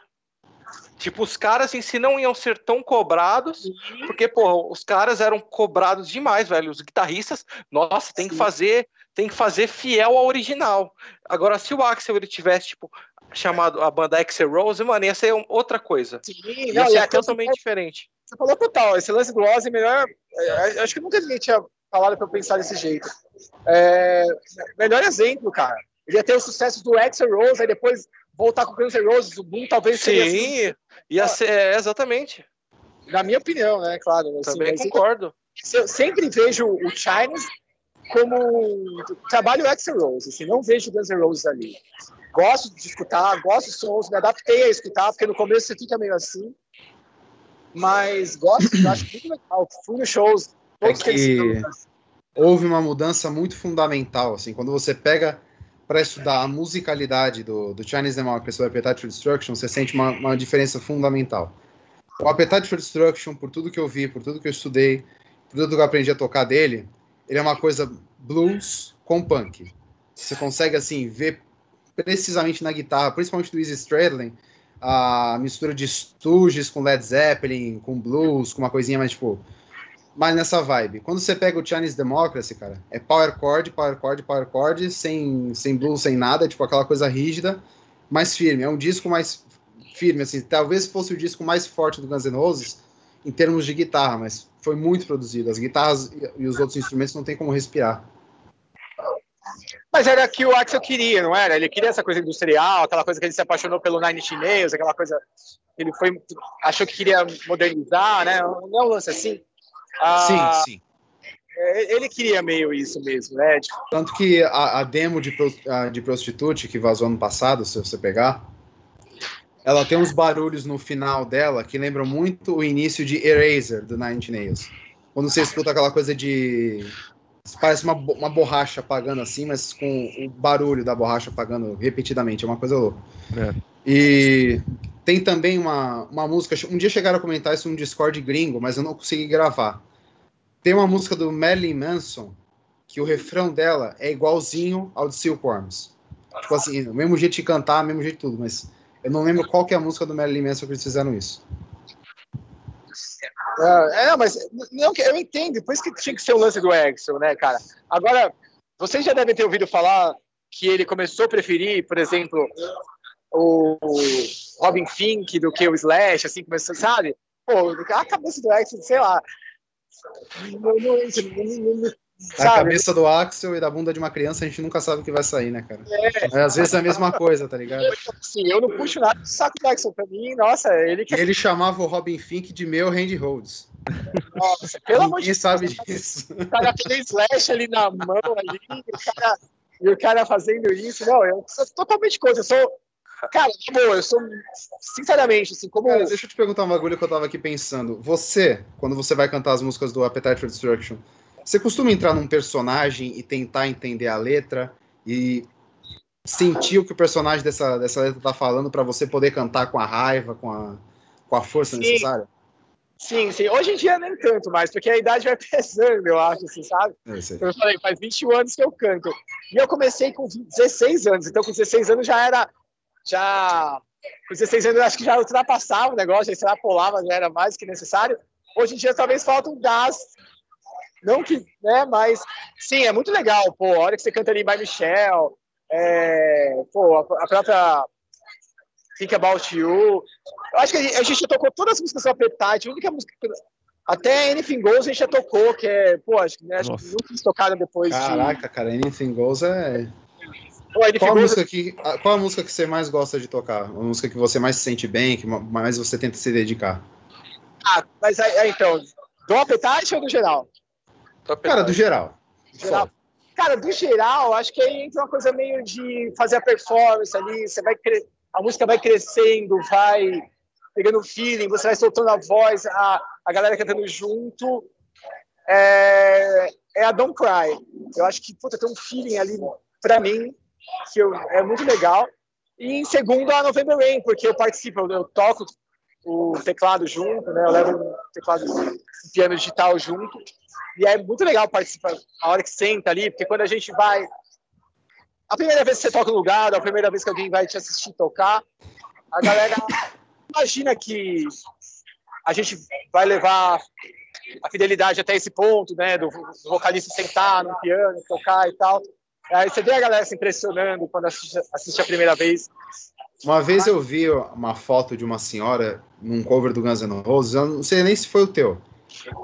Tipo, os caras em si não iam ser tão cobrados, uhum. porque, pô, os caras eram cobrados demais, velho. Os guitarristas, nossa, tem Sim. que fazer, tem que fazer fiel ao original. Agora, se o Axel ele tivesse, tipo, chamado a banda Axel Rose, mano, ia ser outra coisa. Sim, ia ser totalmente diferente. Você falou total, esse lance do Ozzy, melhor. É, acho que nunca ninguém tinha falado pra eu pensar desse jeito. É, melhor exemplo, cara. Ele ia ter o sucesso do Axel Rose, aí depois voltar com o Guns N' Roses, o Boom talvez Sim, seria. Sim, ia ser, é, exatamente. Na minha opinião, né, claro. Assim, Também concordo. Eu sempre vejo o Chinese como um trabalho Axel Rose, assim, não vejo Guns N' Roses ali. Gosto de escutar, gosto de sons, me adaptei a escutar, porque no começo você fica meio assim, mas gosto, acho muito legal. Fui nos shows, todos é que houve uma mudança muito fundamental, assim, quando você pega para estudar a musicalidade do, do Chinese Democracy do Appetite for Destruction, você sente uma, uma diferença fundamental. O Appetite for Destruction, por tudo que eu vi, por tudo que eu estudei, por tudo que eu aprendi a tocar dele, ele é uma coisa blues com punk. Você consegue, assim, ver precisamente na guitarra, principalmente do Easy Stradlin, a mistura de Stooges com Led Zeppelin, com blues, com uma coisinha mais, tipo, mais nessa vibe. Quando você pega o Chinese Democracy, cara, é power chord, power chord, power chord, sem, sem blues, sem nada, tipo aquela coisa rígida, mais firme. É um disco mais firme, assim. Talvez fosse o disco mais forte do Guns N' Roses em termos de guitarra, mas foi muito produzido. As guitarras e os outros instrumentos não tem como respirar. Mas era que o Axel queria, não era? Ele queria essa coisa industrial, aquela coisa que ele se apaixonou pelo Nine Inch Nails, aquela coisa ele foi achou que queria modernizar, né? Não é um lance assim. Ah, sim, sim. é, ele queria meio isso mesmo, né? Tanto que a, a demo de, de Prostitute, que vazou ano passado, se você pegar, ela tem uns barulhos no final dela que lembram muito o início de Eraser, do Nine Nails. Quando você escuta aquela coisa de... Parece uma, uma borracha apagando assim, mas com o barulho da borracha apagando repetidamente. É uma coisa louca. É. E tem também uma, uma música. Um dia chegaram a comentar isso num Discord gringo, mas eu não consegui gravar. Tem uma música do Marilyn Manson que o refrão dela é igualzinho ao de Silkworms. Tipo assim, o mesmo jeito de cantar, o mesmo jeito de tudo, mas eu não lembro qual que é a música do Marilyn Manson que eles fizeram isso. É, não, mas não, eu entendo, por isso que tinha que ser o lance do Exxon, né, cara? Agora, vocês já devem ter ouvido falar que ele começou a preferir, por exemplo, o Robin Fink do que o Slash, assim, começou, sabe? Pô, a cabeça do Exxon, sei lá. Não, não, não, não, A sabe? cabeça do Axel e da bunda de uma criança a gente nunca sabe o que vai sair, né, cara? É, às vezes é a mesma coisa, tá ligado? Assim, eu não puxo nada do saco do Exxon. Pra mim, nossa, ele que ele chamava o Robin Fink de meu Randy Rhodes. nossa, pelo amor de Ninguém sabe disso. o cara tem slash ali na mão ali, e o cara, e o cara fazendo isso. Não, eu sou totalmente contra. Eu sou. Cara, na boa, eu sou. Sinceramente, assim, como. Cara, deixa eu te perguntar um bagulho que eu tava aqui pensando. Você, quando você vai cantar as músicas do Appetite for Destruction, você costuma entrar num personagem e tentar entender a letra e sentir o que o personagem dessa, dessa letra tá falando pra você poder cantar com a raiva, com a, com a força Sim. necessária? Sim, sim. Hoje em dia nem tanto mais, porque a idade vai pesando, eu acho, assim, sabe? É aí. Eu falei, faz 21 anos que eu canto. E eu comecei com 16 anos, então com 16 anos já era. Já. Com 16 anos eu acho que já ultrapassava o negócio, já extrapolava, já era mais que necessário. Hoje em dia talvez falta um gás. Não que, né, mas sim, é muito legal, pô, a hora que você canta ali by Michelle, é, pô, a, a própria Think About You. Eu acho que a gente, já tocou todas as músicas do Appetite, a única música que- até Anything Goes a gente já tocou, que é, pô, acho, que, né, acho que nunca eles tocaram depois Caraca, cara, Anything Goes é. de. Pô, Anything Qual a, Goes, música que, qual a música que você mais gosta de tocar? A música que você mais se sente bem, que ma- mais você tenta se dedicar? ah, mas aí, aí, então, do Appetite ou do geral? Cara, do geral. geral. Cara, do geral, acho que aí entra uma coisa meio de fazer a performance ali, você vai cre... a música vai crescendo, vai pegando feeling, você vai soltando a voz, a, a galera cantando junto. É, é a Don't Cry. Eu acho que puta, tem um feeling ali pra mim que eu, é muito legal. E em segundo, a November Rain, porque eu participo, eu, eu toco o teclado junto, né? Eu levo um teclado, um piano digital junto. E é muito legal participar a hora que senta ali, porque quando a gente vai. A primeira vez que você toca no lugar, a primeira vez que alguém vai te assistir tocar, a galera imagina que a gente vai levar a fidelidade até esse ponto, né? Do, vocalista sentar no piano, tocar e tal. Aí você vê a galera se impressionando quando assiste, assiste a primeira vez. Uma vez eu vi uma foto de uma senhora num cover do Guns N' Roses, eu não sei nem se foi o teu,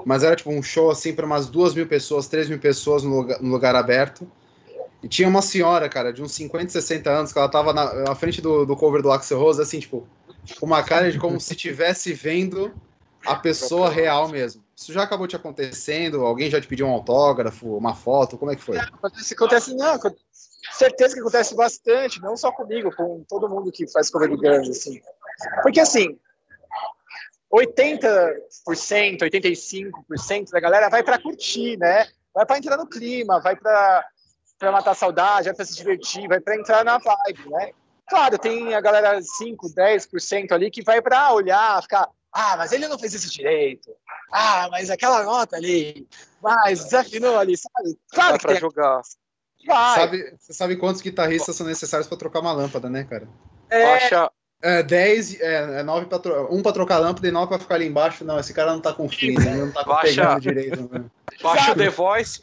mas era tipo um show assim para umas duas mil pessoas, três mil pessoas no lugar, no lugar aberto. E tinha uma senhora, cara, de uns 50, 60 anos, que ela tava na, na frente do, do cover do Axel Rose, assim, tipo, com uma cara de como se estivesse vendo a pessoa real mesmo. Isso já acabou te acontecendo? Alguém já te pediu um autógrafo, uma foto? Como é que foi? Acontece, acontece não, certeza que acontece bastante, não só comigo, com todo mundo que faz cover Guns, assim. Porque, assim, 80%, 85% da galera vai para curtir, né? Vai para entrar no clima, vai para para matar a saudade, vai para se divertir, vai para entrar na vibe, né? Claro, tem a galera 5, 10% ali que vai para olhar, ficar, ah, mas ele não fez isso direito. Ah, mas aquela nota ali, mas desafinou ali, sabe? Claro Dá que pra tem, jogar. Vai. Sabe, você sabe quantos guitarristas são necessários para trocar uma lâmpada, né, cara? É, Baixa, É 10, é, é 9 pra tro... um pra trocar a lâmpada e 9 pra ficar ali embaixo. Não, esse cara não tá com feeling, ele não tá com Baixa. pegando direito. Né? baixa o The Voice.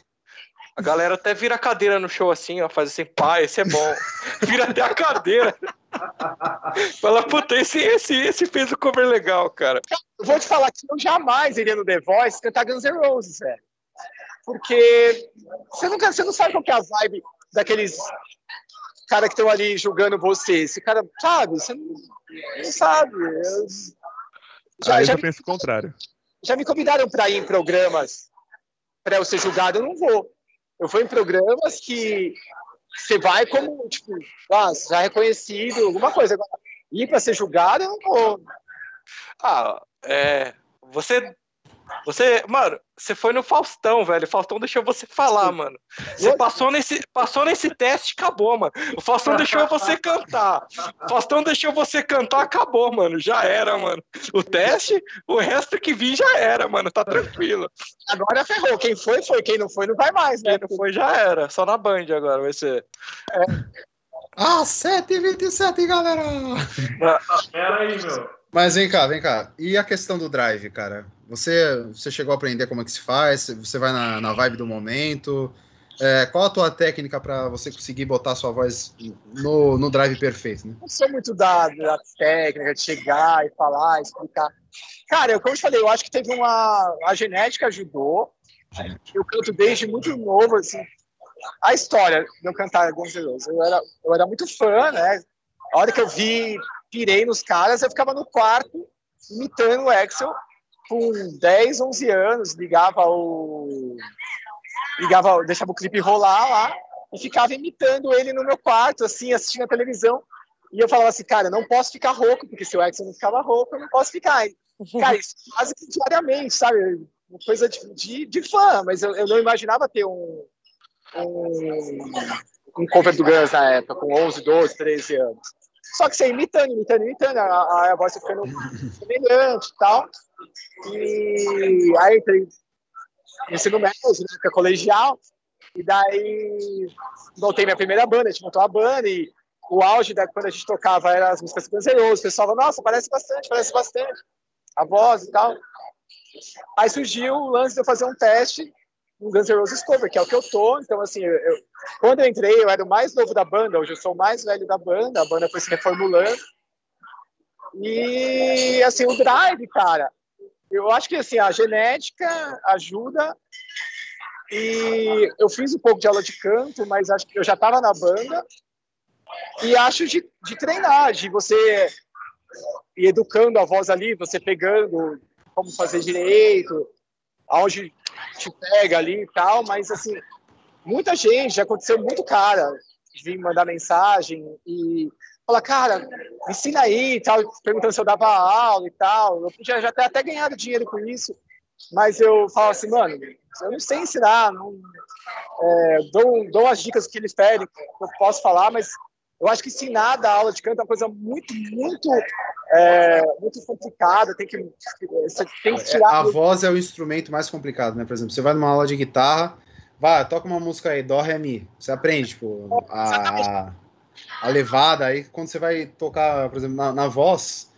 A galera até vira a cadeira no show assim, ó, faz assim, pá, esse é bom. Vira até a cadeira. Fala, puta, esse, esse, esse fez o cover legal, cara. eu vou te falar que eu jamais iria no The Voice cantar Guns N' Roses, velho. Porque você, nunca, você não sabe qual que é a vibe daqueles caras que estão ali julgando você. Esse cara, sabe? Você não, não sabe. Eu- já, Aí eu já já me, penso o contrário. já me convidaram para ir em programas para eu ser julgado, eu não vou. Eu vou em programas que você vai como, tipo, ah, já reconhecido, alguma coisa. Agora, ir para ser julgado, eu não vou. Ah, é. Você você, mano, você foi no Faustão, velho. O Faustão deixou você falar, mano. Você passou nesse, passou nesse teste, acabou, mano. O Faustão deixou você cantar. O Faustão deixou você cantar, acabou, mano. Já era, mano. O teste, o resto que vi já era, mano. Tá tranquilo. Agora ferrou. Quem foi, foi. Quem não foi, não vai mais, né? Quem não foi, já era. Só na Band agora vai ser. É. Ah, 7h27, galera! Pera aí, meu. Mas vem cá, vem cá. E a questão do drive, cara? Você, você chegou a aprender como é que se faz? Você vai na, na vibe do momento? É, qual a tua técnica para você conseguir botar sua voz no, no drive perfeito? Né? Não sou muito da, da técnica de chegar e falar, explicar. Cara, eu, como eu falei, eu acho que teve uma. A genética ajudou. Eu canto desde muito novo, assim. A história de eu cantar Guns N' Roses. Eu era, eu era muito fã, né? A hora que eu vi, pirei nos caras, eu ficava no quarto imitando o Axel com 10, 11 anos, ligava o. Ligava, deixava o clipe rolar lá e ficava imitando ele no meu quarto, assim, assistindo a televisão. E eu falava assim, cara, não posso ficar rouco, porque se o Exxon não ficava rouco, eu não posso ficar. Cara, isso quase que diariamente, sabe? Uma coisa de, de, de fã, mas eu, eu, não imaginava ter um, um, um cover do Guns na época, com 11, 12, 13 anos. Só que você imitando, imitando, imitando, a, a voz ficando semelhante e tal. E aí entrei no ensino médio, né, que é colegial, e daí voltei minha primeira banda, a gente montou a banda, e o auge da quando a gente tocava era as músicas cancerosas, o pessoal falava, nossa, parece bastante, parece bastante, a voz e tal. Aí surgiu o lance de eu fazer um teste no Guns N' Roses cover, que é o que eu tô. Então, assim, eu, quando eu entrei, eu era o mais novo da banda, hoje eu sou o mais velho da banda, a banda foi se reformulando. E, assim, o drive, cara, eu acho que, assim, a genética ajuda. E eu fiz um pouco de aula de canto, mas acho que eu já estava na banda. E acho de, de treinar, de você ir educando a voz ali, você pegando como fazer direito, aonde te pega ali e tal, mas assim, muita gente, já aconteceu muito cara vir mandar mensagem e falar, cara, ensina aí e tal, perguntando se eu dava aula e tal. Eu podia já ter até ganhado dinheiro com isso, mas eu falo assim, mano, eu não sei ensinar, não, é, dou, dou as dicas que eles pedem, que eu posso falar, mas eu acho que ensinar da aula de canto é uma coisa muito, muito, é, muito complicada. Tem que, você tem que tirar. A voz é o instrumento mais complicado, né? Por exemplo, você vai numa aula de guitarra, vai, toca uma música aí, Dó, Ré, Mi. Você aprende, tipo, a, a levada. Aí quando você vai tocar, por exemplo, na, na voz,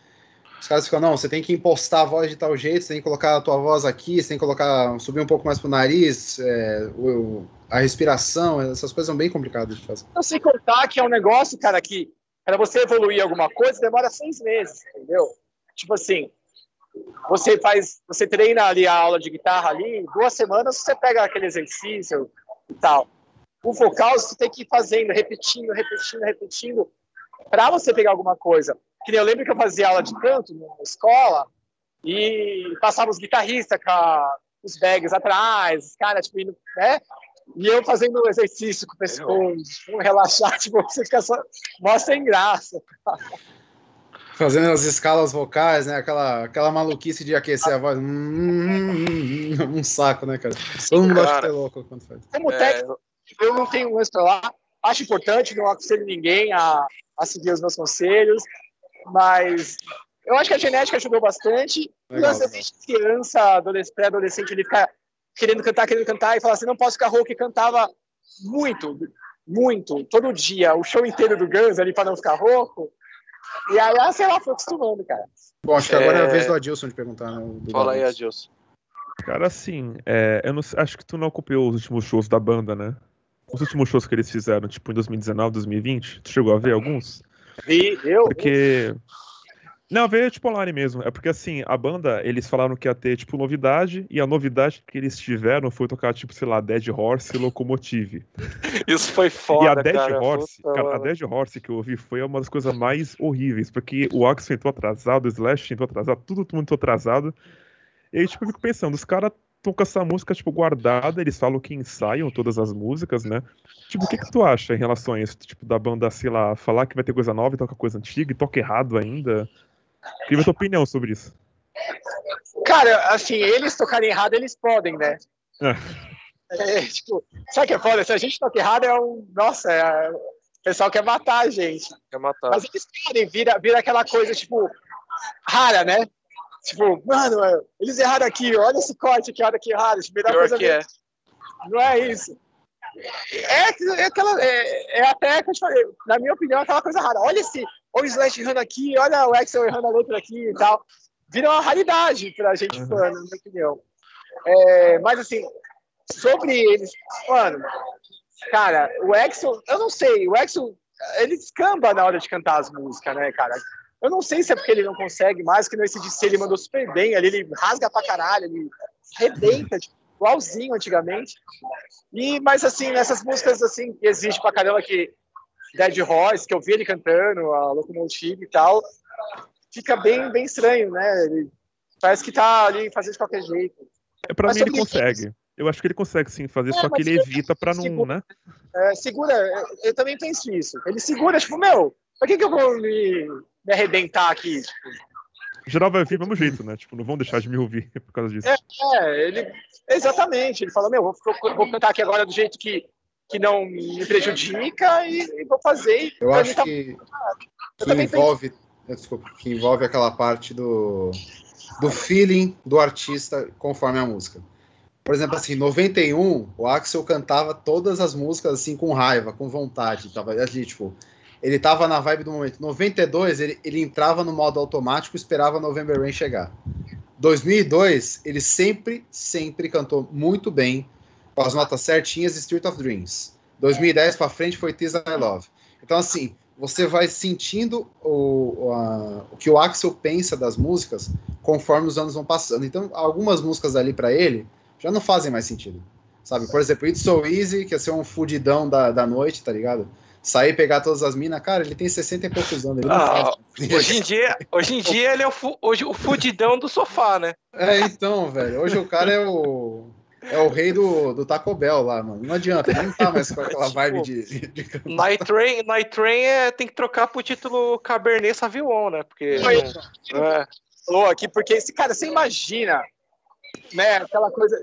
os caras ficam, não, você tem que impostar a voz de tal jeito, você tem que colocar a tua voz aqui, você tem que colocar, subir um pouco mais pro nariz, é, o, a respiração, essas coisas são bem complicadas de fazer. Não sei contar que é um negócio, cara, que para você evoluir alguma coisa demora seis meses, entendeu? Tipo assim, você faz, você treina ali a aula de guitarra ali, duas semanas você pega aquele exercício e tal. O vocal você tem que ir fazendo, repetindo, repetindo, repetindo, para você pegar alguma coisa. Que eu lembro que eu fazia aula de canto na escola e passava os guitarristas com os bags atrás, cara, tipo, indo, né? E eu fazendo um exercício com o pescoço, um relaxar, tipo, você fica só mó sem graça. Fazendo as escalas vocais, né? Aquela, aquela maluquice de aquecer a voz. Hum, hum, hum, um saco, né, cara? Todo mundo acha que é louco quando faz. Como técnico, eu não tenho um extra lá. Acho importante, não aconselho ninguém a, a seguir os meus conselhos. Mas eu acho que a genética ajudou bastante. Legal, desde criança, pré-adolescente, ele fica querendo cantar, querendo cantar, e falar assim, não posso ficar rouco, e cantava muito, muito, todo dia, o show inteiro do Guns ali para não ficar rouco. E aí, ah, sei lá, foi acostumando, cara. Bom, acho que agora é, é a vez do Adilson de perguntar. Né, Fala aí, Adilson. Cara, assim, é, eu não, acho que tu não acompanhou os últimos shows da banda, né? Os últimos shows que eles fizeram, tipo, em 2019, 2020, tu chegou a ver alguns? Vi, eu. Porque. Não, veio tipo online mesmo. É porque assim, a banda, eles falaram que ia ter, tipo, novidade, e a novidade que eles tiveram foi tocar, tipo, sei lá, Dead Horse e Locomotive. Isso foi foda. E a Dead cara, Horse, puta, cara, a Dead Horse que eu ouvi foi uma das coisas mais horríveis, porque o Axel entrou atrasado, o Slash entrou atrasado, tudo muito atrasado. E aí, tipo, eu fico pensando, os caras estão com essa música, tipo, guardada, eles falam que ensaiam todas as músicas, né? Tipo, o que que tu acha em relação a isso? Tipo, da banda, sei lá, falar que vai ter coisa nova e toca coisa antiga e toca errado ainda? Queria a tua opinião sobre isso. Cara, assim, eles tocarem errado, eles podem, né? É. É, tipo, sabe o que é foda? Se a gente toca errado, é um. Nossa, é... o pessoal quer matar a gente. Quer matar. Mas eles querem, vira, vira aquela coisa, tipo, rara, né? Tipo, mano, eles erraram aqui, olha esse corte aqui, olha que errado. Tipo, vira Pior coisa que é. Não é isso. É, é aquela. É, é até, que eu te falei, na minha opinião, é aquela coisa rara. Olha esse. Olha o Slash errando aqui, olha o Axel errando a letra aqui e tal. Vira uma raridade pra gente, Uhum. fã, na minha opinião. É, mas assim, sobre eles, mano, cara, o Axel, eu não sei, o Axel, ele descamba na hora de cantar as músicas, né, cara? Eu não sei se é porque ele não consegue mais, que nesse DC ele mandou super bem ali, ele rasga pra caralho, ele rebenta, tipo, igualzinho antigamente. E, mas assim, nessas músicas assim, que existe pra caramba que Dead Horse, que eu vi ele cantando, a Locomotive e tal, fica bem, bem estranho, né? Ele parece que tá ali fazendo de qualquer jeito. É, pra Mas mim ele consegue. Eu acho que ele consegue sim fazer, É, só que ele evita pra não, segura. né? É, segura, eu, eu também penso isso. Ele segura, tipo, meu, pra que, que eu vou me, me arrebentar aqui? Tipo, Geral vai ouvir do mesmo jeito, né? Tipo, não vão deixar de me ouvir por causa disso. É, É, ele. Exatamente. Ele fala, meu, vou, vou cantar aqui agora do jeito que, que não me prejudica e, e vou fazer. Eu acho tá- que, eu que envolve, eh, desculpa, que envolve aquela parte do, do feeling do artista conforme a música. Por exemplo, assim, em 91, o Axel cantava todas as músicas assim com raiva, com vontade, tava ali, tipo, ele tava na vibe do momento. 92, ele, ele entrava no modo automático, e esperava November Rain chegar. 2002, ele sempre, sempre cantou muito bem, com as notas certinhas Street of Dreams. 2010 pra frente foi Tears I Love. Então, assim, você vai sentindo o, a- o que o Axel pensa das músicas conforme os anos vão passando. Então, algumas músicas ali pra ele já não fazem mais sentido. Sabe? Por exemplo, It's So Easy, que é ser um fudidão da, da noite, tá ligado? Sair e pegar todas as minas, cara, ele tem 60 e poucos anos. Ah. Hoje em dia, hoje em dia ele é o, fu- hoje, o fudidão do sofá, né? É, então, velho. Hoje o cara é o. É o rei do, do Taco Bell lá, mano. Não adianta, ele não tá mais com aquela vibe de. de, de cantar. Night Train, Night Train é, tem que trocar pro título Cabernet Sauvignon, né? Porque. Foi- É, falou aqui, porque esse cara, você imagina, né, aquela coisa.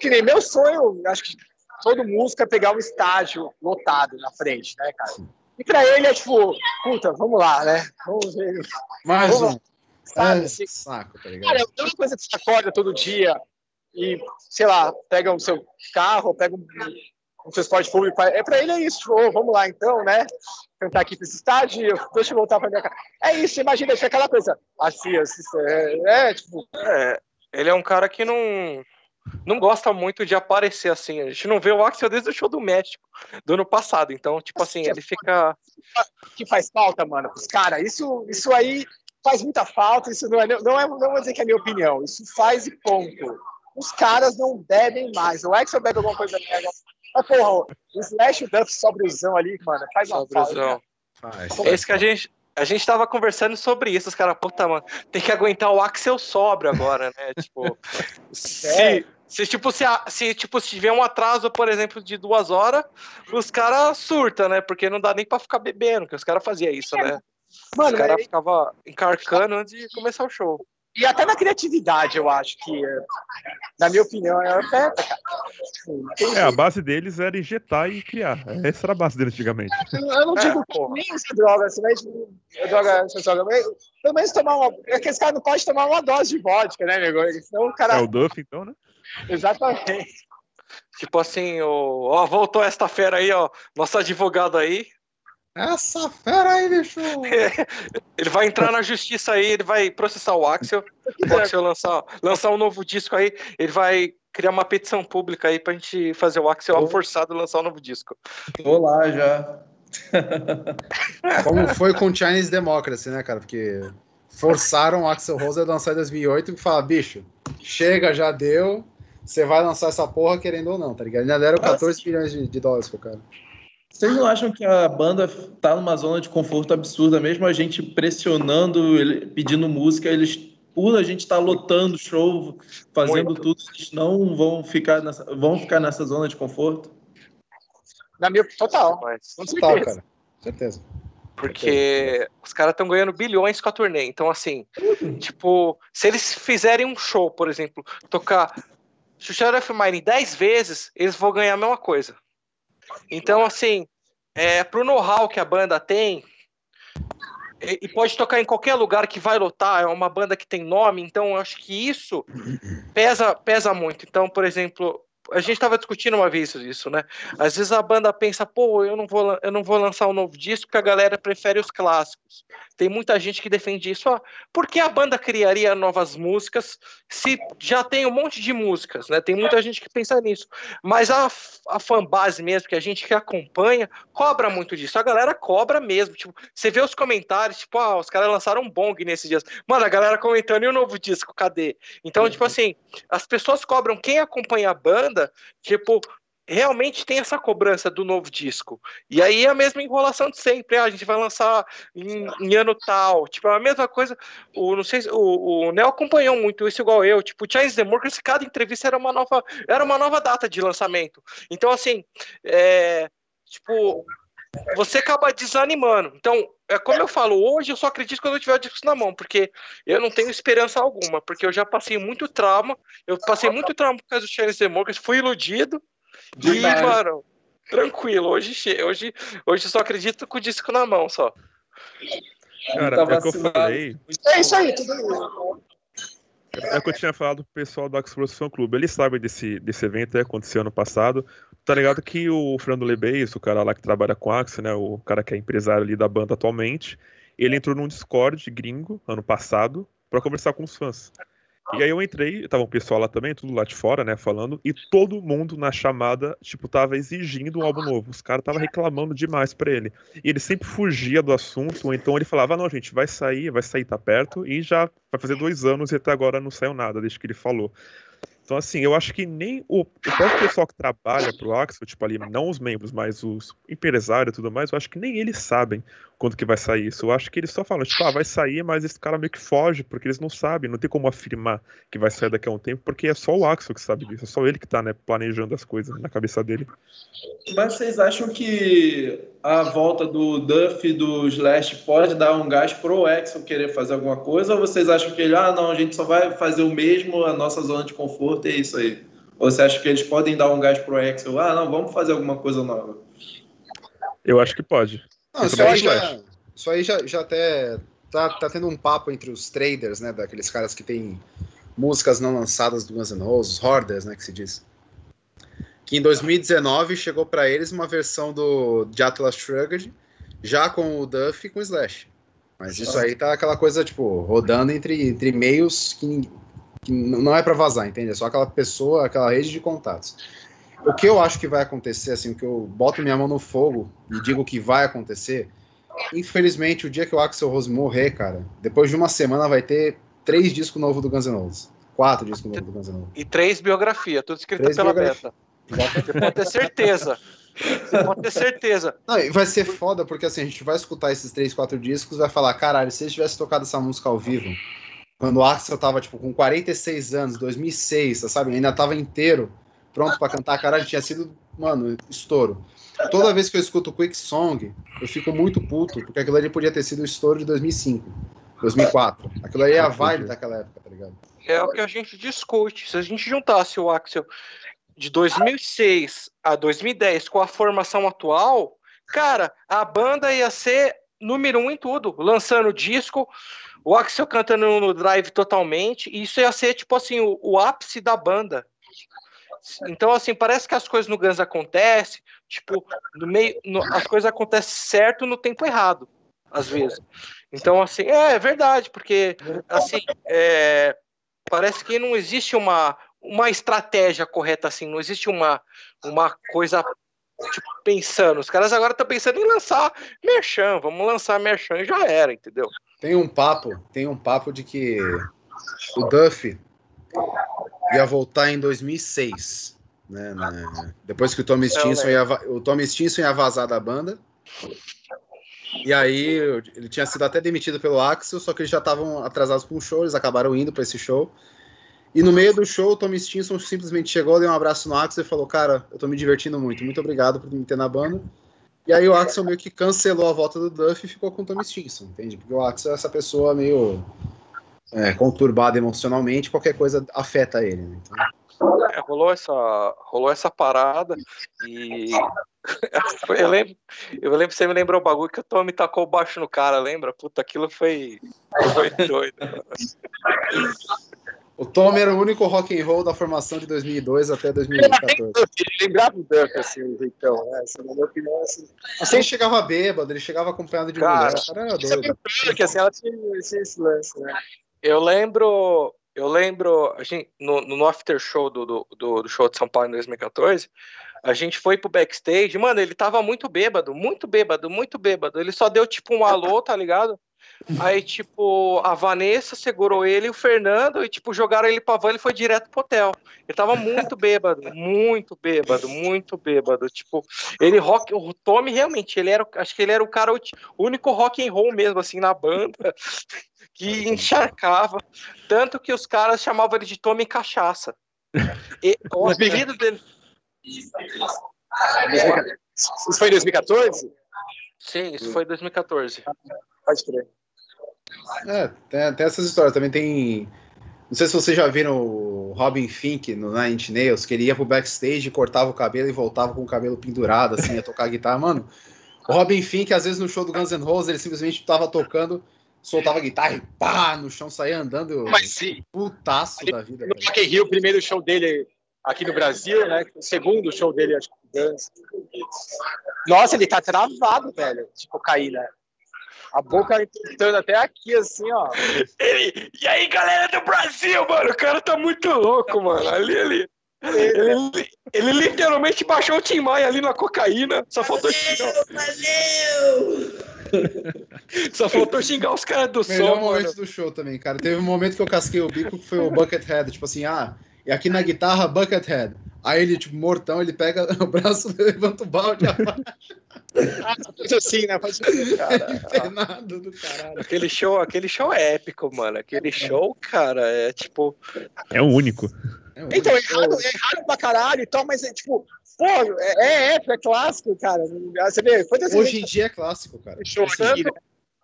Que nem meu sonho, acho que todo músico é pegar um estádio lotado na frente, né, cara? E pra ele é tipo, puta, vamos lá, né? Vamos ver. Mais Vamos um. Sabe, É, assim, saco, tá ligado? Cara, é uma coisa que você acorda todo dia e, sei lá, pega o seu carro, pega um, um transporte público. É pra ele é isso, ô, vamos lá então, né? Cantar aqui pra esse estádio, deixa eu voltar pra minha casa. É isso, imagina, é aquela coisa. Assim, assim, é, é, tipo, é, ele é um cara que não. Não gosta muito de aparecer assim. A gente não vê o Axel desde o show do México do ano passado. Então, tipo assim, ele fica. que faz falta, mano, pros caras. Isso, isso aí faz muita falta. Isso não é, não é, não vou dizer que é a minha opinião. Isso faz e ponto. Os caras não bebem mais. O Axel bebe alguma coisa mega. Mas, porra, o Slash e o Duff sobrezão ali, mano, faz uma. Sobrezão. Faz, É isso que a gente. A gente tava conversando sobre isso, os caras, puta, mano, tem que aguentar o Axel sóbrio agora, né? Tipo, se, se, tipo, se, a- se, tipo, se tiver um atraso, por exemplo, de duas horas, os caras surtam, né? Porque não dá nem pra ficar bebendo, que os caras faziam isso, né? Mano, os caras é- ficavam encarcando antes de começar o show. E até na criatividade, eu acho que, é, na minha opinião, é. Tipo, tem É, a base deles era injetar e criar. Essa era a base deles antigamente. Eu não É, digo porra. nem essa droga, assim, mas droga, essa droga, mas pelo menos tomar uma. É que esse cara não pode tomar uma dose de vodka, né, nego? Senão o É cara. o Duff, então, né? Exatamente. Tipo assim, o, ó, voltou esta fera aí, ó, nosso advogado aí. Essa fera aí, bicho! Ele vai entrar na justiça aí, ele vai processar o Axel. O Axel lançar, lançar um novo disco aí, ele vai criar uma petição pública aí pra gente fazer o Axel Oh. forçado lançar um novo disco. Tô lá já. Como foi com o Chinese Democracy, né, cara? Porque forçaram o Axel Rose a lançar em 2008 e falar, bicho, chega, já deu, você vai lançar essa porra querendo ou não, tá ligado? Ainda deram 14 milhões de, de dólares pro cara. Vocês não acham que a banda tá numa zona de conforto absurda, mesmo a gente pressionando, ele- pedindo música, eles por a gente estar tá lotando o show, fazendo Muito. tudo, eles não vão ficar nessa, vão ficar nessa zona de conforto? Na minha total. Mas- Total, certeza. cara. Certeza. Porque os caras estão ganhando bilhões com a turnê. Então, assim, tipo, se eles fizerem um show, por exemplo, tocar Xuxa F Mine 10 vezes, eles vão ganhar a mesma coisa. Então, assim, é, pro know-how que a banda tem, e, e pode tocar em qualquer lugar que vai lotar, é uma banda que tem nome, então acho que isso pesa, pesa muito. Então, por exemplo, a gente estava discutindo uma vez isso, né? Às vezes a banda pensa, pô, eu não vou, eu não vou lançar um novo disco porque a galera prefere os clássicos. Tem muita gente que defende isso. Ah, por que a banda criaria novas músicas se já tem um monte de músicas, né? Tem muita gente que pensa nisso. Mas a, a fanbase mesmo, que a gente que acompanha, cobra muito disso. A galera cobra mesmo. Tipo, você vê os comentários, tipo, ah, os caras lançaram um bong nesses dias. Mano, a galera comentando, e o novo disco, cadê? Então, tipo assim, as pessoas cobram quem acompanha a banda, tipo, realmente tem essa cobrança do novo disco. E aí é a mesma enrolação de sempre. Ah, a gente vai lançar em, em ano tal. Tipo, é a mesma coisa. O, não sei, se- o, o Neo acompanhou muito isso igual eu. Tipo, o Chinese Democracy, cada entrevista era uma nova, era uma nova data de lançamento. Então, assim, é, tipo, você acaba desanimando. Então, é como eu falo, hoje eu só acredito quando eu tiver o disco na mão, porque eu não tenho esperança alguma, porque eu já passei muito trauma, eu passei muito trauma por causa do Chinese Democracy, fui iludido, e, mano, tranquilo, hoje, hoje, hoje eu só acredito com o disco na mão, só. Cara, Tá é o que eu falei. É isso aí, tudo bem. É o que eu tinha falado pro pessoal do Axpros Fan Club. Eles sabem desse, desse evento que aconteceu ano passado. Tá ligado que o Fernando Lebeis, o cara lá que trabalha com a né? O cara que é empresário ali da banda atualmente, ele entrou num Discord gringo ano passado pra conversar com os fãs. E aí eu entrei, tava o pessoal lá também, tudo lá de fora, né, falando, e todo mundo na chamada, tipo, tava exigindo um álbum novo. Os caras tava reclamando demais pra ele. E ele sempre fugia do assunto, ou então ele falava, ah, não, gente, vai sair, vai sair, tá perto, e já vai fazer dois anos e até agora não saiu nada, desde que ele falou. Então, assim, eu acho que nem o, o próprio pessoal que trabalha pro Axel, tipo ali, não os membros, mas os empresários e tudo mais, eu acho que nem eles sabem quando que vai sair isso. Eu acho que eles só falam, tipo, ah, vai sair, mas esse cara meio que foge, porque eles não sabem, não tem como afirmar que vai sair daqui a um tempo, porque é só o Axel que sabe disso, é só ele que tá, né, planejando as coisas na cabeça dele. Mas vocês acham que a volta do Duff e do Slash pode dar um gás pro Exxon querer fazer alguma coisa? Ou vocês acham que ele, ah, não, a gente só vai fazer o mesmo, a nossa zona de conforto é isso aí? Ou você acha que eles podem dar um gás pro Exxon? Ah, não, vamos fazer alguma coisa nova? Eu acho que pode. Não, isso aí, já, isso aí já, já até tá, tá tendo um papo entre os traders, né? Daqueles caras que tem músicas não lançadas do Guns N' Roses, os hoarders, né? Que se diz. Que em 2019 chegou pra eles uma versão do de Atlas Shrugged, já com o Duff e com o Slash. Mas isso aí tá aquela coisa, tipo, rodando entre, entre meios que, que não é pra vazar, entende? É só aquela pessoa, aquela rede de contatos. O que eu acho que vai acontecer, assim, o que eu boto minha mão no fogo e digo que vai acontecer, infelizmente, o dia que o Axel Rose morrer, cara, depois de uma semana vai ter três discos novos do Guns N' Roses. Quatro discos novos do Guns N' Roses. E três biografias, tudo escrito Três pela biografia. Beta. Você pode ter certeza. Você pode ter certeza. Não, e vai ser foda porque assim, a gente vai escutar esses três, quatro discos vai falar, caralho, se eles tivessem tocado essa música ao vivo, quando o Axel tava, tipo, com 46 anos, 2006, sabe, ainda tava inteiro, pronto pra cantar, caralho, tinha sido, mano, estouro. Toda vez que eu escuto Quick Song, eu fico muito puto, porque aquilo ali podia ter sido o estouro de 2005, 2004. Aquilo ali é a vibe daquela época, tá ligado? É o que a gente discute. Se a gente juntasse o Axel de 2006 a 2010 com a formação atual, cara, a banda ia ser número um em tudo, lançando disco, o Axel cantando no drive totalmente, e isso ia ser tipo assim o, o ápice da banda. Então assim parece que as coisas no Guns acontecem, tipo no meio, no- as coisas acontecem certo no tempo errado, às vezes. Então assim é, é verdade, porque assim é, parece que não existe uma uma estratégia correta assim, não existe uma, uma coisa tipo, pensando. Os caras agora estão pensando em lançar Merchan, vamos lançar Merchan e já era, entendeu? Tem um papo, tem um papo de que o Duff ia voltar em 2006, né, né, depois que o Tommy Stinson ia, va- o Tommy Stinson ia vazar da banda. E aí ele tinha sido até demitido pelo Axel, só que eles já estavam atrasados para um show, eles acabaram indo para esse show. E no meio do show, o Tommy Stinson simplesmente chegou, deu um abraço no Axel e falou: Cara, eu tô me divertindo muito, muito obrigado por me ter na banda. E aí o Axel meio que cancelou a volta do Duff e ficou com o Tommy Stinson, entende? Porque o Axel é essa pessoa meio é, conturbada emocionalmente, qualquer coisa afeta ele. Né? Então... É, rolou, essa, rolou essa parada e. eu lembro, eu lembro, você me lembrou o bagulho que o Tommy tacou baixo no cara, lembra? Puta, aquilo foi, foi doido. O Tom era o único rock and roll da formação de 2002 até 2014. Ele lembrava o Duff, assim, então, né? Assim, na minha opinião, assim. Assim, ele chegava bêbado, ele chegava acompanhado de cara, mulher. Cara, era doido. Que, assim, ela tinha esse lance, né? Eu lembro, eu lembro, a gente, no, no after show do, do, do, show de São Paulo em 2014, a gente foi pro backstage, mano, ele tava muito bêbado, muito bêbado, muito bêbado. Ele só deu tipo um alô, tá ligado? Aí, tipo, a Vanessa segurou ele e o Fernando, e, tipo, jogaram ele pra van e foi direto pro hotel. Ele tava muito bêbado, muito bêbado, muito bêbado. Tipo, ele rock, o Tommy realmente, ele era, acho que ele era o cara, o único rock and roll mesmo, assim, na banda, que encharcava. Tanto que os caras chamavam ele de Tommy Cachaça. E, o apelido dele. Isso foi em 2014? Sim, isso foi em 2014. Pode crer. É, tem, tem essas histórias. Também tem. Não sei se vocês já viram o Robin Fink no Nine Inch Nails, que ele ia pro backstage, cortava o cabelo e voltava com o cabelo pendurado, assim, a tocar guitarra. Mano, o Robin Fink, às vezes no show do Guns N' Roses, ele simplesmente tava tocando, soltava a guitarra e pá, no chão saía andando. Mas sim. Putaço da vida. No Rock Rio, o primeiro show dele aqui no Brasil, né? O segundo show dele, acho que Guns. Nossa, ele tá travado, velho, de cocaína. A boca entrando até aqui, assim, ó. Ele, e aí, galera do Brasil, mano? O cara tá muito louco, mano. Ali, ali. Ele, ele literalmente baixou o Tim Maia ali na cocaína. Só faltou xingar. Valeu! Só faltou xingar os caras do Melhor som. momento do show também, cara. Teve um momento que eu casquei o bico que foi o Buckethead. Tipo assim, ah, e aqui na guitarra, Buckethead. Aí ele, tipo, mortão, ele pega o braço, levanta o balde abaixa. Coisa assim, né? Faz cara. do caralho. Aquele show, aquele show é épico, mano. Aquele show, cara, é tipo. É o único. É então, é errado, é errado pra caralho e tal, mas é tipo, pô, é, é épico, é clássico, cara. Você vê, Hoje em dia é clássico, cara. Show?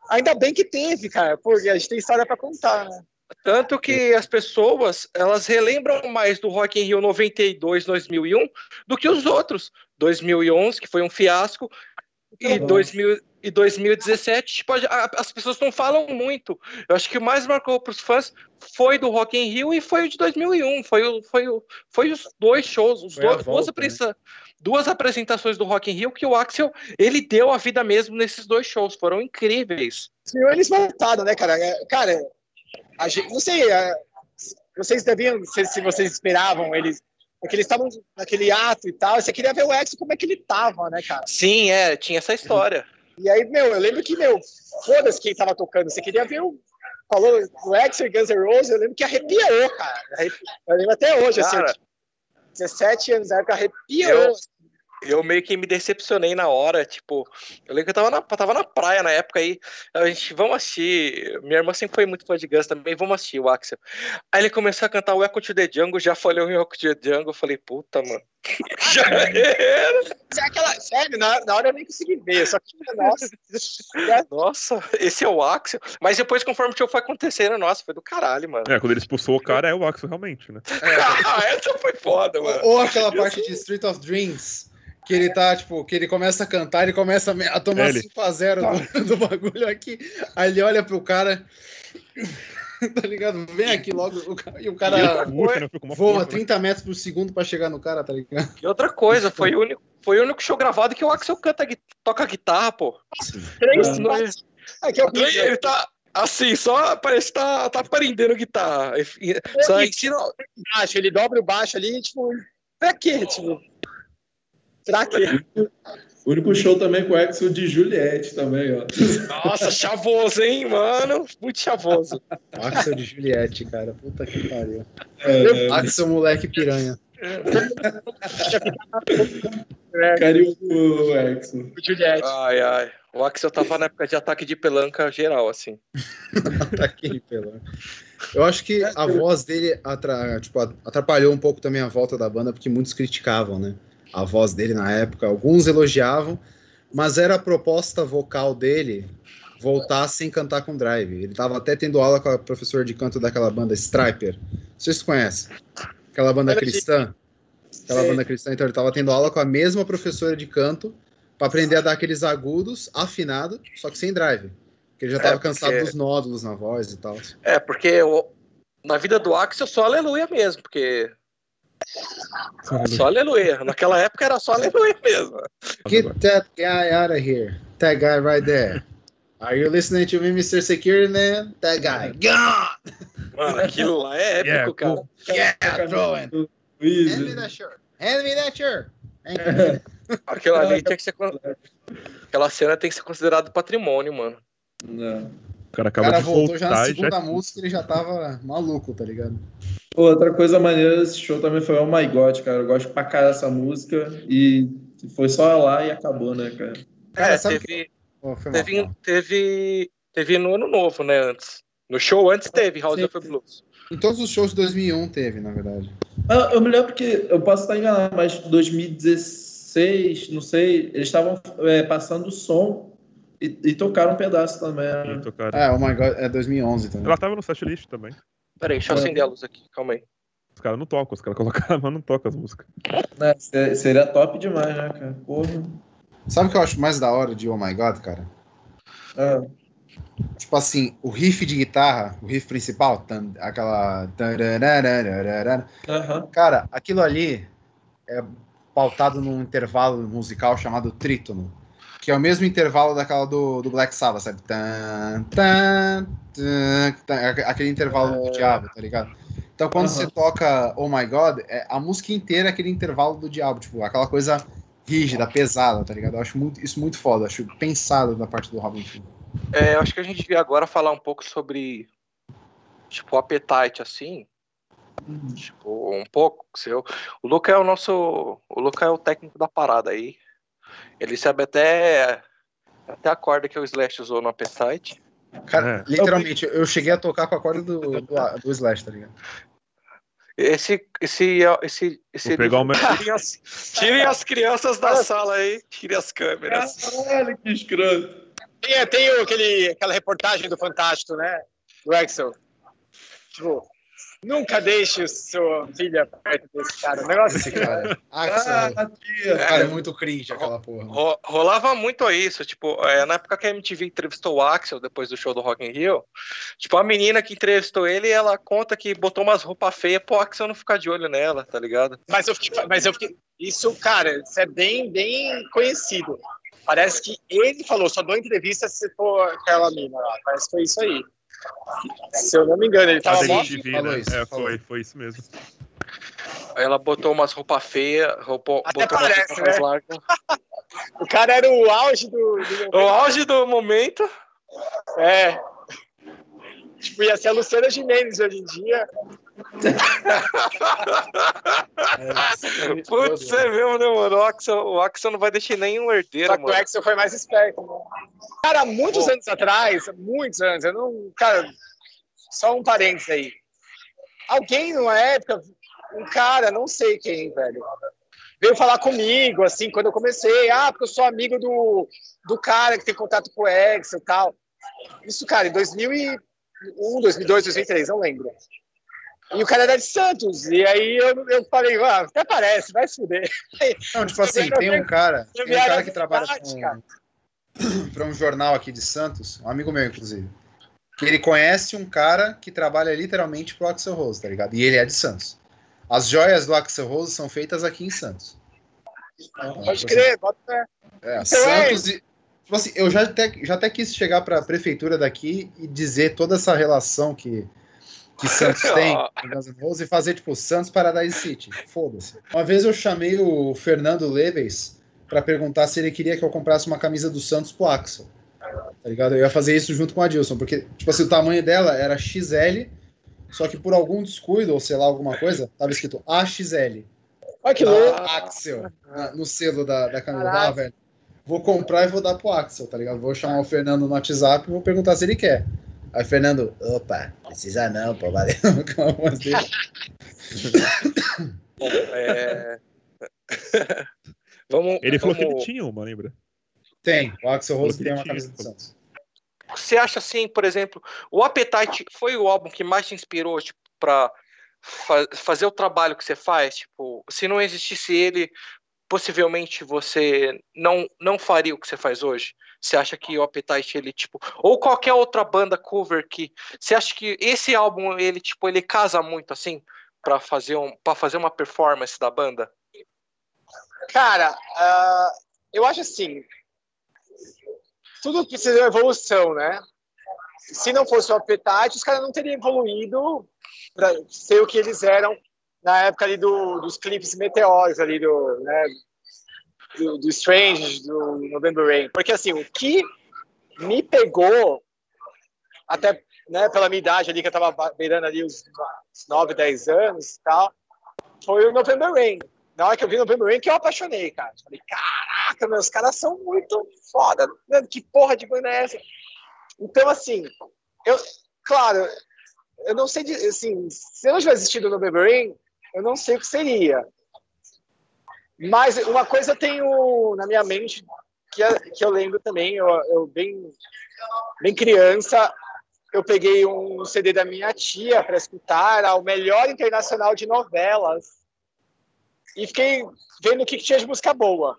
Ainda bem que teve, cara, porque a gente tem história pra contar, né? Tanto que as pessoas, elas relembram mais do Rock in Rio 92, 2001 do que os outros. 2011, que foi um fiasco, e, 2000, e 2017, tipo, as pessoas não falam muito. Eu acho que o mais marcou para os fãs foi do Rock in Rio e foi o de 2001. Foi, o, foi, o, foi os dois shows, os dois, volta, duas, né? duas apresentações do Rock in Rio que o Axel ele deu a vida mesmo nesses dois shows. Foram incríveis. Sim, eles voltaram, né, cara? É, cara, a gente, não sei, a, vocês deviam, não sei se vocês esperavam eles é que eles estavam naquele ato e tal. Você queria ver o Exo como é que ele tava, né, cara? Sim, é, tinha essa história. E aí, meu, eu lembro que, meu, foda-se quem tava tocando. Você queria ver o. Falou o Exo e Guns N' Roses, eu lembro que arrepiou, cara. Eu lembro até hoje, assim, cara, assim, 17 anos, na época arrepiou. Eu, eu meio que me decepcionei na hora, tipo, eu lembro que eu tava na, tava na praia na época aí, a gente, vamos assistir, minha irmã sempre foi muito fã de Guns também, vamos assistir o Axel. Aí ele começou a cantar o Echo to the Jungle, já falhou em Echo to the Jungle, eu falei, puta, mano, já era. É aquela, sério, na, na hora eu nem consegui ver, só que, nossa. nossa, esse é o Axel, mas depois conforme o show foi acontecendo, nossa, foi do caralho, mano. É, quando ele expulsou o cara, é o Axel realmente, né? É. ah, essa foi foda, mano. Ou aquela parte de Street of Dreams, que ele tá, tipo, que ele começa a cantar, ele começa a tomar 5x0 do, do, bagulho aqui. Aí ele olha pro cara. tá ligado? Vem aqui logo. O cara, e o cara voa 30 metros por segundo pra chegar no cara, tá ligado? E outra coisa, foi o único, foi o único show gravado que o Axel canta, toca guitarra, pô. Três não, é, que é o ele tá. Assim, só parece que tá, tá aprendendo guitarra. Só ensina. Baixo, ele dobra o baixo ali, tipo, pra quê? Tipo, Pra quê? O único show também com o Axel de Juliette também, ó. Nossa, chavoso, hein, mano? Muito chavoso. Axel de Juliette, cara. Puta que pariu. É, Axel moleque piranha. Carinho do Axel. Juliette. Ai, ai. O Axel tava na época de ataque de pelanca geral, assim. ataque de pelanca. Eu acho que a voz dele atra, tipo, atrapalhou um pouco também a volta da banda, porque muitos criticavam, né? A voz dele na época. Alguns elogiavam, mas era a proposta vocal dele voltar sem cantar com drive. Ele estava até tendo aula com a professora de canto daquela banda Striper. Vocês conhecem? Aquela banda cristã. Aquela Sim. banda cristã, então ele estava tendo aula com a mesma professora de canto para aprender a dar aqueles agudos afinado, só que sem drive. Porque ele já estava é porque... cansado dos nódulos na voz e tal. É, porque o... na vida do Axel só aleluia mesmo, porque só aleluia. só aleluia. Naquela época era só aleluia mesmo. Get that guy out of here. That guy right there. Are you listening to me, Mr. Security Man? That guy. Gone! Mano, aquilo lá é épico, yeah, cara. Cool. Yeah, throwing. Hand me that shirt. Hand me that shirt. Aquilo ali tem que ser. Aquela cena tem que ser considerado patrimônio, mano. Não. O cara, acaba o cara de voltou já na segunda já... música ele já tava maluco, tá ligado? Outra coisa maneira desse show também foi Oh My God, cara. Eu gosto pra caralho dessa música e foi só lá e acabou, né, cara? Cara, é, teve, que... oh, teve, teve, teve no ano novo, né, antes. No show antes teve House Sim. of Blues. Em todos os shows de 2001 teve, na verdade. Ah, eu me lembro que, eu posso estar enganado, mas 2016, não sei, eles estavam é, passando o som e, e, tocaram um pedaço também. Né? Tocaram. É, oh my God, é 2011 também. Ela tava no setlist também. Peraí, deixa eu é. acender a luz aqui, calma aí. Os caras não tocam, os caras colocaram, mas não tocam as músicas. É, seria top demais, né, cara? Porra. Sabe o que eu acho mais da hora de Oh My God, cara? É. Tipo assim, o riff de guitarra, o riff principal, aquela. Uhum. Cara, aquilo ali é pautado num intervalo musical chamado trítono, que é o mesmo intervalo daquela do, do Black Sabbath, sabe? Tan, tan, tan, aquele intervalo do diabo, tá ligado? Então quando uhum. você toca Oh My God, é, a música inteira é aquele intervalo do diabo, tipo, aquela coisa rígida, pesada, tá ligado? Eu acho muito, isso muito foda, acho pensado da parte do Robin Schulz. É, eu acho que a gente devia agora falar um pouco sobre tipo o appetite assim. Uhum. Tipo, um pouco. Seu. O Luca é o nosso. O Luca é o técnico da parada aí. Ele sabe até. Até a corda que o Slash usou no appetite. Cara, é. literalmente, eu cheguei a tocar com a corda do, do, do Slash, tá ligado? Esse, esse, esse, esse. Vou pegar o meu... tirem, as, tirem as crianças da sala aí, tirem as câmeras. Caralho, que escroto. Tem, tem aquele, aquela reportagem do Fantástico, né? Do Axel. Tipo, nunca deixe sua filha perto desse cara. O negócio assim, cara. Axel. Ah, tia. Cara, é muito cringe aquela porra. Ro rolava muito isso. Tipo, é, na época que a MTV entrevistou o Axel, depois do show do Rock in Rio, tipo, a menina que entrevistou ele, ela conta que botou umas roupas feias pro Axel não ficar de olho nela, tá ligado? Mas eu fiquei, mas eu fiquei, isso, cara, isso é bem, bem conhecido. Parece que ele falou, só dou entrevista se for aquela mina lá. Parece que foi isso aí. Se eu não me engano, ele tava morto. Falou isso, é, foi, foi isso mesmo. Ela botou umas roupas feias, roupa, Até parece, né? o cara era o auge do, do O auge do momento. É. Tipo, ia ser a Luciana Gimenez hoje em dia. é, Putz, é mesmo, né, mano? O Axel, o Axel não vai deixar nenhum herdeiro, Só que mano. o Axel foi mais esperto, né? Cara, muitos Pô. anos atrás, muitos anos, eu não. Cara, só um parênteses aí. Alguém numa época, um cara, não sei quem, velho, veio falar comigo, assim, quando eu comecei. Ah, porque eu sou amigo do, do cara que tem contato com o Axel e tal. Isso, cara, em 2001, 2002, 2003, não lembro. E o cara era de Santos. E aí eu, eu falei, ah, até parece, vai se fuder. Não, tipo assim, tem um cara, tem um cara que trabalha para um jornal aqui de Santos, um amigo meu, inclusive, que ele conhece um cara que trabalha literalmente pro Axel Rose, tá ligado? E ele é de Santos. As joias do Axel Rose são feitas aqui em Santos. Pode crer, bota é, então é Santos e. Tipo assim, eu já até, já até quis chegar para a prefeitura daqui e dizer toda essa relação que que Santos tem e fazer tipo Santos Paradise City. Foda-se. Uma vez eu chamei o Fernando Leves para perguntar se ele queria que eu comprasse uma camisa do Santos pro Axel. Tá ligado? Eu ia fazer isso junto com a Dilson, porque tipo assim, o tamanho dela era XL, só que por algum descuido ou sei lá alguma coisa, tava escrito AXL. Olha que louco. Axel, no selo da, da camisa. Ah, velho. Vou comprar e vou dar pro Axel, tá ligado? Vou chamar o Fernando no WhatsApp e vou perguntar se ele quer. Aí, Fernando, opa, precisa não, pô, valeu. É... vamos, Ele falou vamos... que ele tinha uma, lembra? Tem, o Axel Rose tem uma camisa do Santos. Você acha assim, por exemplo, o Appetite foi o álbum que mais te inspirou tipo, para fa fazer o trabalho que você faz? Tipo, se não existisse ele, possivelmente você não não faria o que você faz hoje? Você acha que o Appetite ele tipo ou qualquer outra banda cover que você acha que esse álbum ele tipo ele casa muito assim para fazer um para fazer uma performance da banda? Cara, ah, eu acho assim, tudo precisa de evolução, né? Se não fosse o Appetite, os caras não teriam evoluído para ser o que eles eram na época ali do, dos clipes meteoros ali do, né, do, do Strange, do November Rain. Porque assim, o que me pegou, até né, pela minha idade ali, que eu tava beirando ali os 9, 10 anos e tal, foi o November Rain. Na hora que eu vi November Rain, que eu apaixonei, cara. Falei, caraca, meus caras são muito foda. Mano, que porra de banda é essa? Então, assim, eu, claro, eu não sei, assim, se eu não tivesse assistido November Rain, eu não sei o que seria. Mas uma coisa eu tenho na minha mente que, é- que eu lembro também, eu, eu bem, bem criança, eu peguei um CD da minha tia para escutar, o melhor internacional de novelas. E fiquei vendo o que, que tinha de música boa.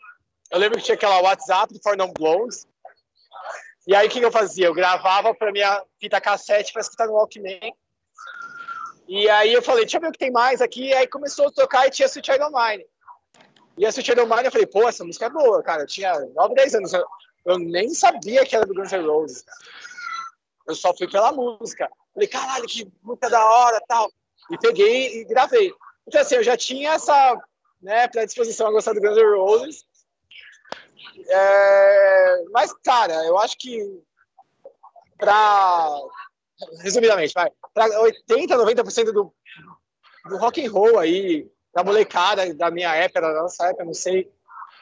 Eu lembro que tinha aquela WhatsApp For Non Blondes. E aí o que, que eu fazia? Eu gravava para minha fita cassete para escutar no Walkman. E aí eu falei, deixa eu ver o que tem mais aqui. E aí começou a tocar e tinha Sweet Child O' Mine. E a Sweet Child Mine eu falei, pô, essa música é boa, cara. Eu tinha 9, 10 anos. Eu, eu nem sabia que era do Guns N' Roses. Eu só fui pela música. Falei, caralho, que música da hora tal. E peguei e gravei. Então, assim, eu já tinha essa né, predisposição a gostar do Guns N' Roses. É, mas, cara, eu acho que para resumidamente, vai, para 80, 90% do, do rock and roll aí, da molecada da minha época, da nossa época, não sei.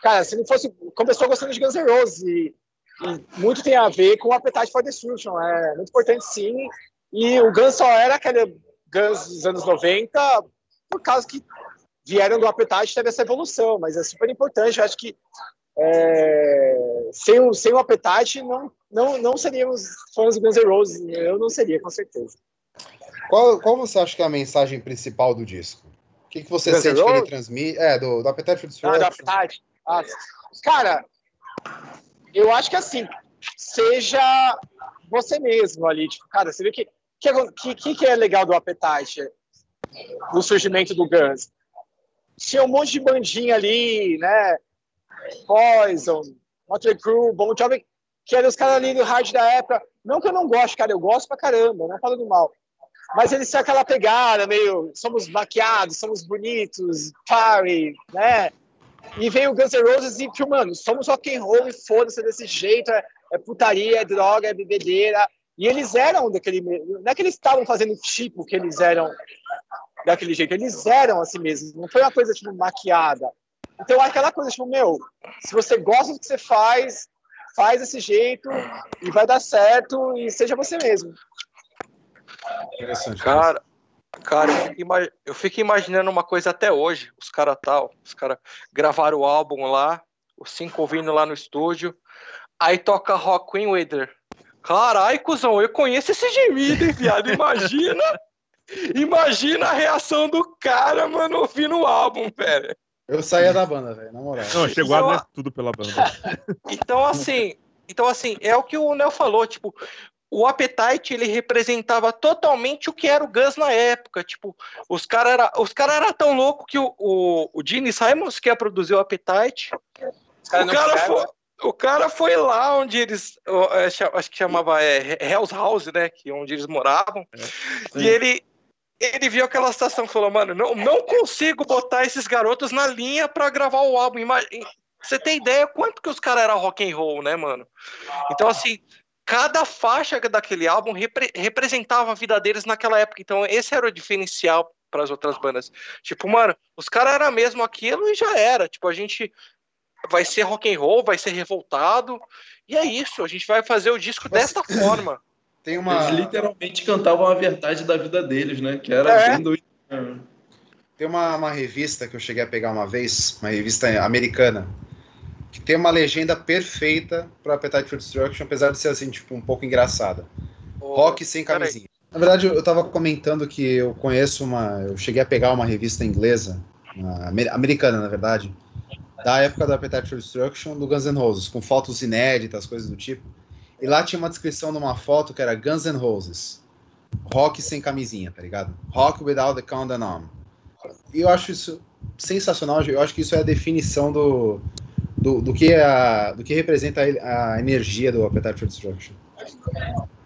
Cara, se não fosse. Começou gostando de Guns N' Roses e, e muito tem a ver com o Appetite for Destruction. É muito importante, sim. E o Guns só era aquele Guns dos anos 90 por causa que vieram do Appetite teve essa evolução, mas é super importante. Eu acho que é, sem, o, sem o Appetite não, não, não seríamos fãs do Guns N' Roses. Eu não seria, com certeza. Qual, qual você acha que é a mensagem principal do disco? O que, que você Guns sente que ele transmite? É, do, do Appetite for Ah, do Destruction. Appetite. Ah, cara, eu acho que assim, seja você mesmo ali. Tipo, cara, você vê que que, que, que é legal do Appetite? No surgimento do Guns. Tinha um monte de bandinha ali, né? Poison, Motley Crue, Bon Jovi, que eram os caras ali do hard da época. Não que eu não gosto, cara, eu gosto pra caramba, não falando mal. Mas eles têm aquela pegada meio, somos maquiados, somos bonitos, party, né? E vem o Guns N' Roses e, tipo, mano, somos rock and roll e foda-se desse jeito, é, é putaria, é droga, é bebedeira. E eles eram daquele. Não é que eles estavam fazendo tipo que eles eram daquele jeito, eles eram assim mesmo. Não foi uma coisa, tipo, maquiada. Então, aquela coisa, tipo, meu, se você gosta do que você faz, faz desse jeito e vai dar certo e seja você mesmo. Interessante. Cara, cara, eu fico, imaginando uma coisa até hoje. Os caras tal, os caras gravaram o álbum lá, os cinco ouvindo lá no estúdio. Aí toca Rock Queen Wither. Caralho, cuzão, eu conheço esse gemido, hein, viado? Imagina! Imagina a reação do cara, mano, ouvindo o álbum, velho. Eu saía da banda, velho, na moral. Não, chegou a Só- dar tudo pela banda. Então, assim, então, assim, é o que o Nel falou, tipo, o Appetite, ele representava totalmente o que era o Guns na época, tipo, os caras era, os cara era tão louco que o, o, o Gene Simons, que ia produzir o Appetite, Os caras o cara, foi, o cara foi lá onde eles, é, acho que chamava é, Hell's House, né, que é onde eles moravam, e ele, ele viu aquela situação e falou, mano, não, não consigo botar esses garotos na linha pra gravar o álbum. Você tem ideia quanto que os caras eram rock and roll, né, mano? Então, assim, cada faixa daquele álbum repre- representava a vida deles naquela época. Então, esse era o diferencial para as outras bandas. Tipo, mano, os caras eram mesmo aquilo e já era. Tipo, a gente vai ser rock and roll, vai ser revoltado. E é isso, a gente vai fazer o disco desta forma. Tem uma, Eles literalmente cantavam a verdade da vida deles, né? Que era É. doido. tem uma, uma revista que eu cheguei a pegar uma vez, uma revista americana, que tem uma legenda perfeita para Appetite for Destruction, apesar de ser assim, tipo, um pouco engraçada. Rock sem peraí. camisinha. Na verdade, eu tava comentando que eu conheço uma. Eu cheguei a pegar uma revista inglesa, uma amer- americana, na verdade, da época do Appetite for Destruction do Guns N' Roses, com fotos inéditas, coisas do tipo. E lá tinha uma descrição de uma foto que era Guns N' Roses. Rock sem camisinha, tá ligado? Rock without the condom on. E eu acho isso sensacional. Eu acho que isso é a definição do, do, do, que, é a, do que representa a, a energia do Appetite for Destruction.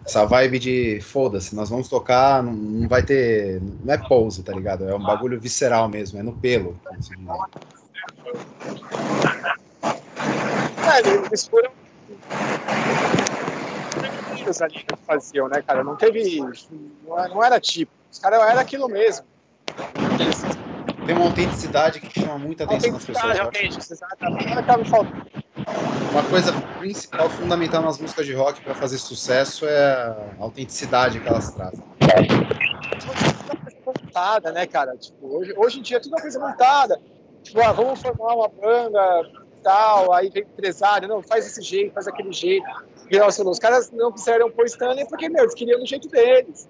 Essa vibe de foda-se, nós vamos tocar, não, não vai ter. Não é pose, tá ligado? É um bagulho visceral mesmo, é no pelo. diz. É, eles foram. Ali que faziam, né, cara? Não teve. Não era- não era tipo. Os caras eram aquilo mesmo. Tem uma autenticidade que chama muita atenção das pessoas. exatamente. Uma coisa principal, fundamental nas músicas de rock para fazer sucesso é a autenticidade que elas trazem. montada, né, cara? Tipo, hoje, hoje em dia é tudo uma coisa montada. Tipo, ah, vamos formar uma banda tal, aí vem empresário, não, faz desse jeito, faz aquele jeito. Nossa, os caras não quiseram pôr Stanley porque, meu, eles queriam do jeito deles.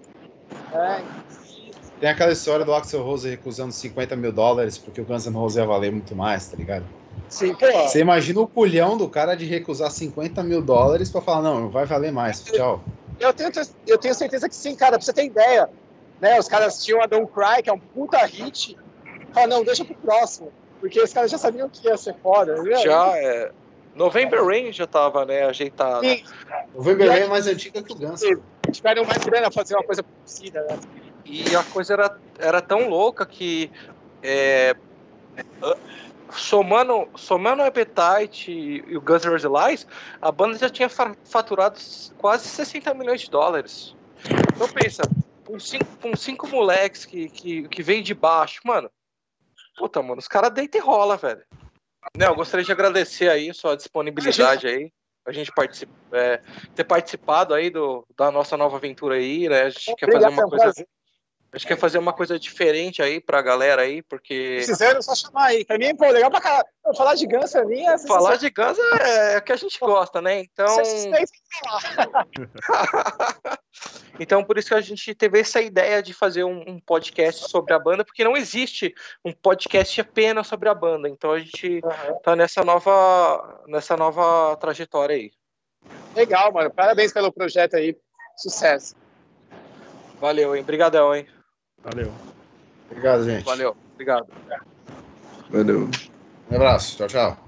É, Tem aquela história do Axel Rose recusando 50 mil dólares porque o Guns N' Roses ia valer muito mais, tá ligado? sim, pô, Você imagina o culhão do cara de recusar 50 mil dólares pra falar, não, vai valer mais, tchau. eu tenho, eu tenho certeza que sim, cara, pra você ter ideia. Né, os caras tinham a Don't Cry, que é um puta hit. Fala, não, deixa pro próximo. Porque os caras já sabiam que ia ser foda. né? Já é. November Rain já tava, né, ajeitada. Sim, O Weber é mais antiga que o Guns. tiveram mais grana fazer uma coisa parecida, né? E a coisa era, era tão louca que é, somando, somando o Appetite e, e o Guns N' Roses Lies, a banda já tinha fa- faturado quase 60 milhões de dólares. Então pensa, com cinco, com cinco moleques que, que, que veio de baixo, mano. Puta, mano, os caras deitam e rola, velho. Né, eu gostaria de agradecer aí sua disponibilidade aí. A gente particip, é, ter participado aí do, da nossa nova aventura aí, né? A gente quer fazer Obrigado, uma um coisa prazer. a gente quer fazer uma coisa diferente aí pra galera aí, porque Precisando, só chamar aí. Pra mim, pô, legal pra caralho. Falar de Guns pra mim é falar de Guns é, é o que a gente gosta, né? Então, então por isso que a gente teve essa ideia de fazer um, um podcast sobre a banda, porque não existe um podcast apenas sobre a banda. Então a gente tá nessa nova nessa nova trajetória aí. Legal, mano. Parabéns pelo projeto aí. Sucesso. Valeu, hein? Obrigadão, hein? Valeu. Obrigado, gente. Valeu. Obrigado. Valeu. Um abraço. Tchau, tchau.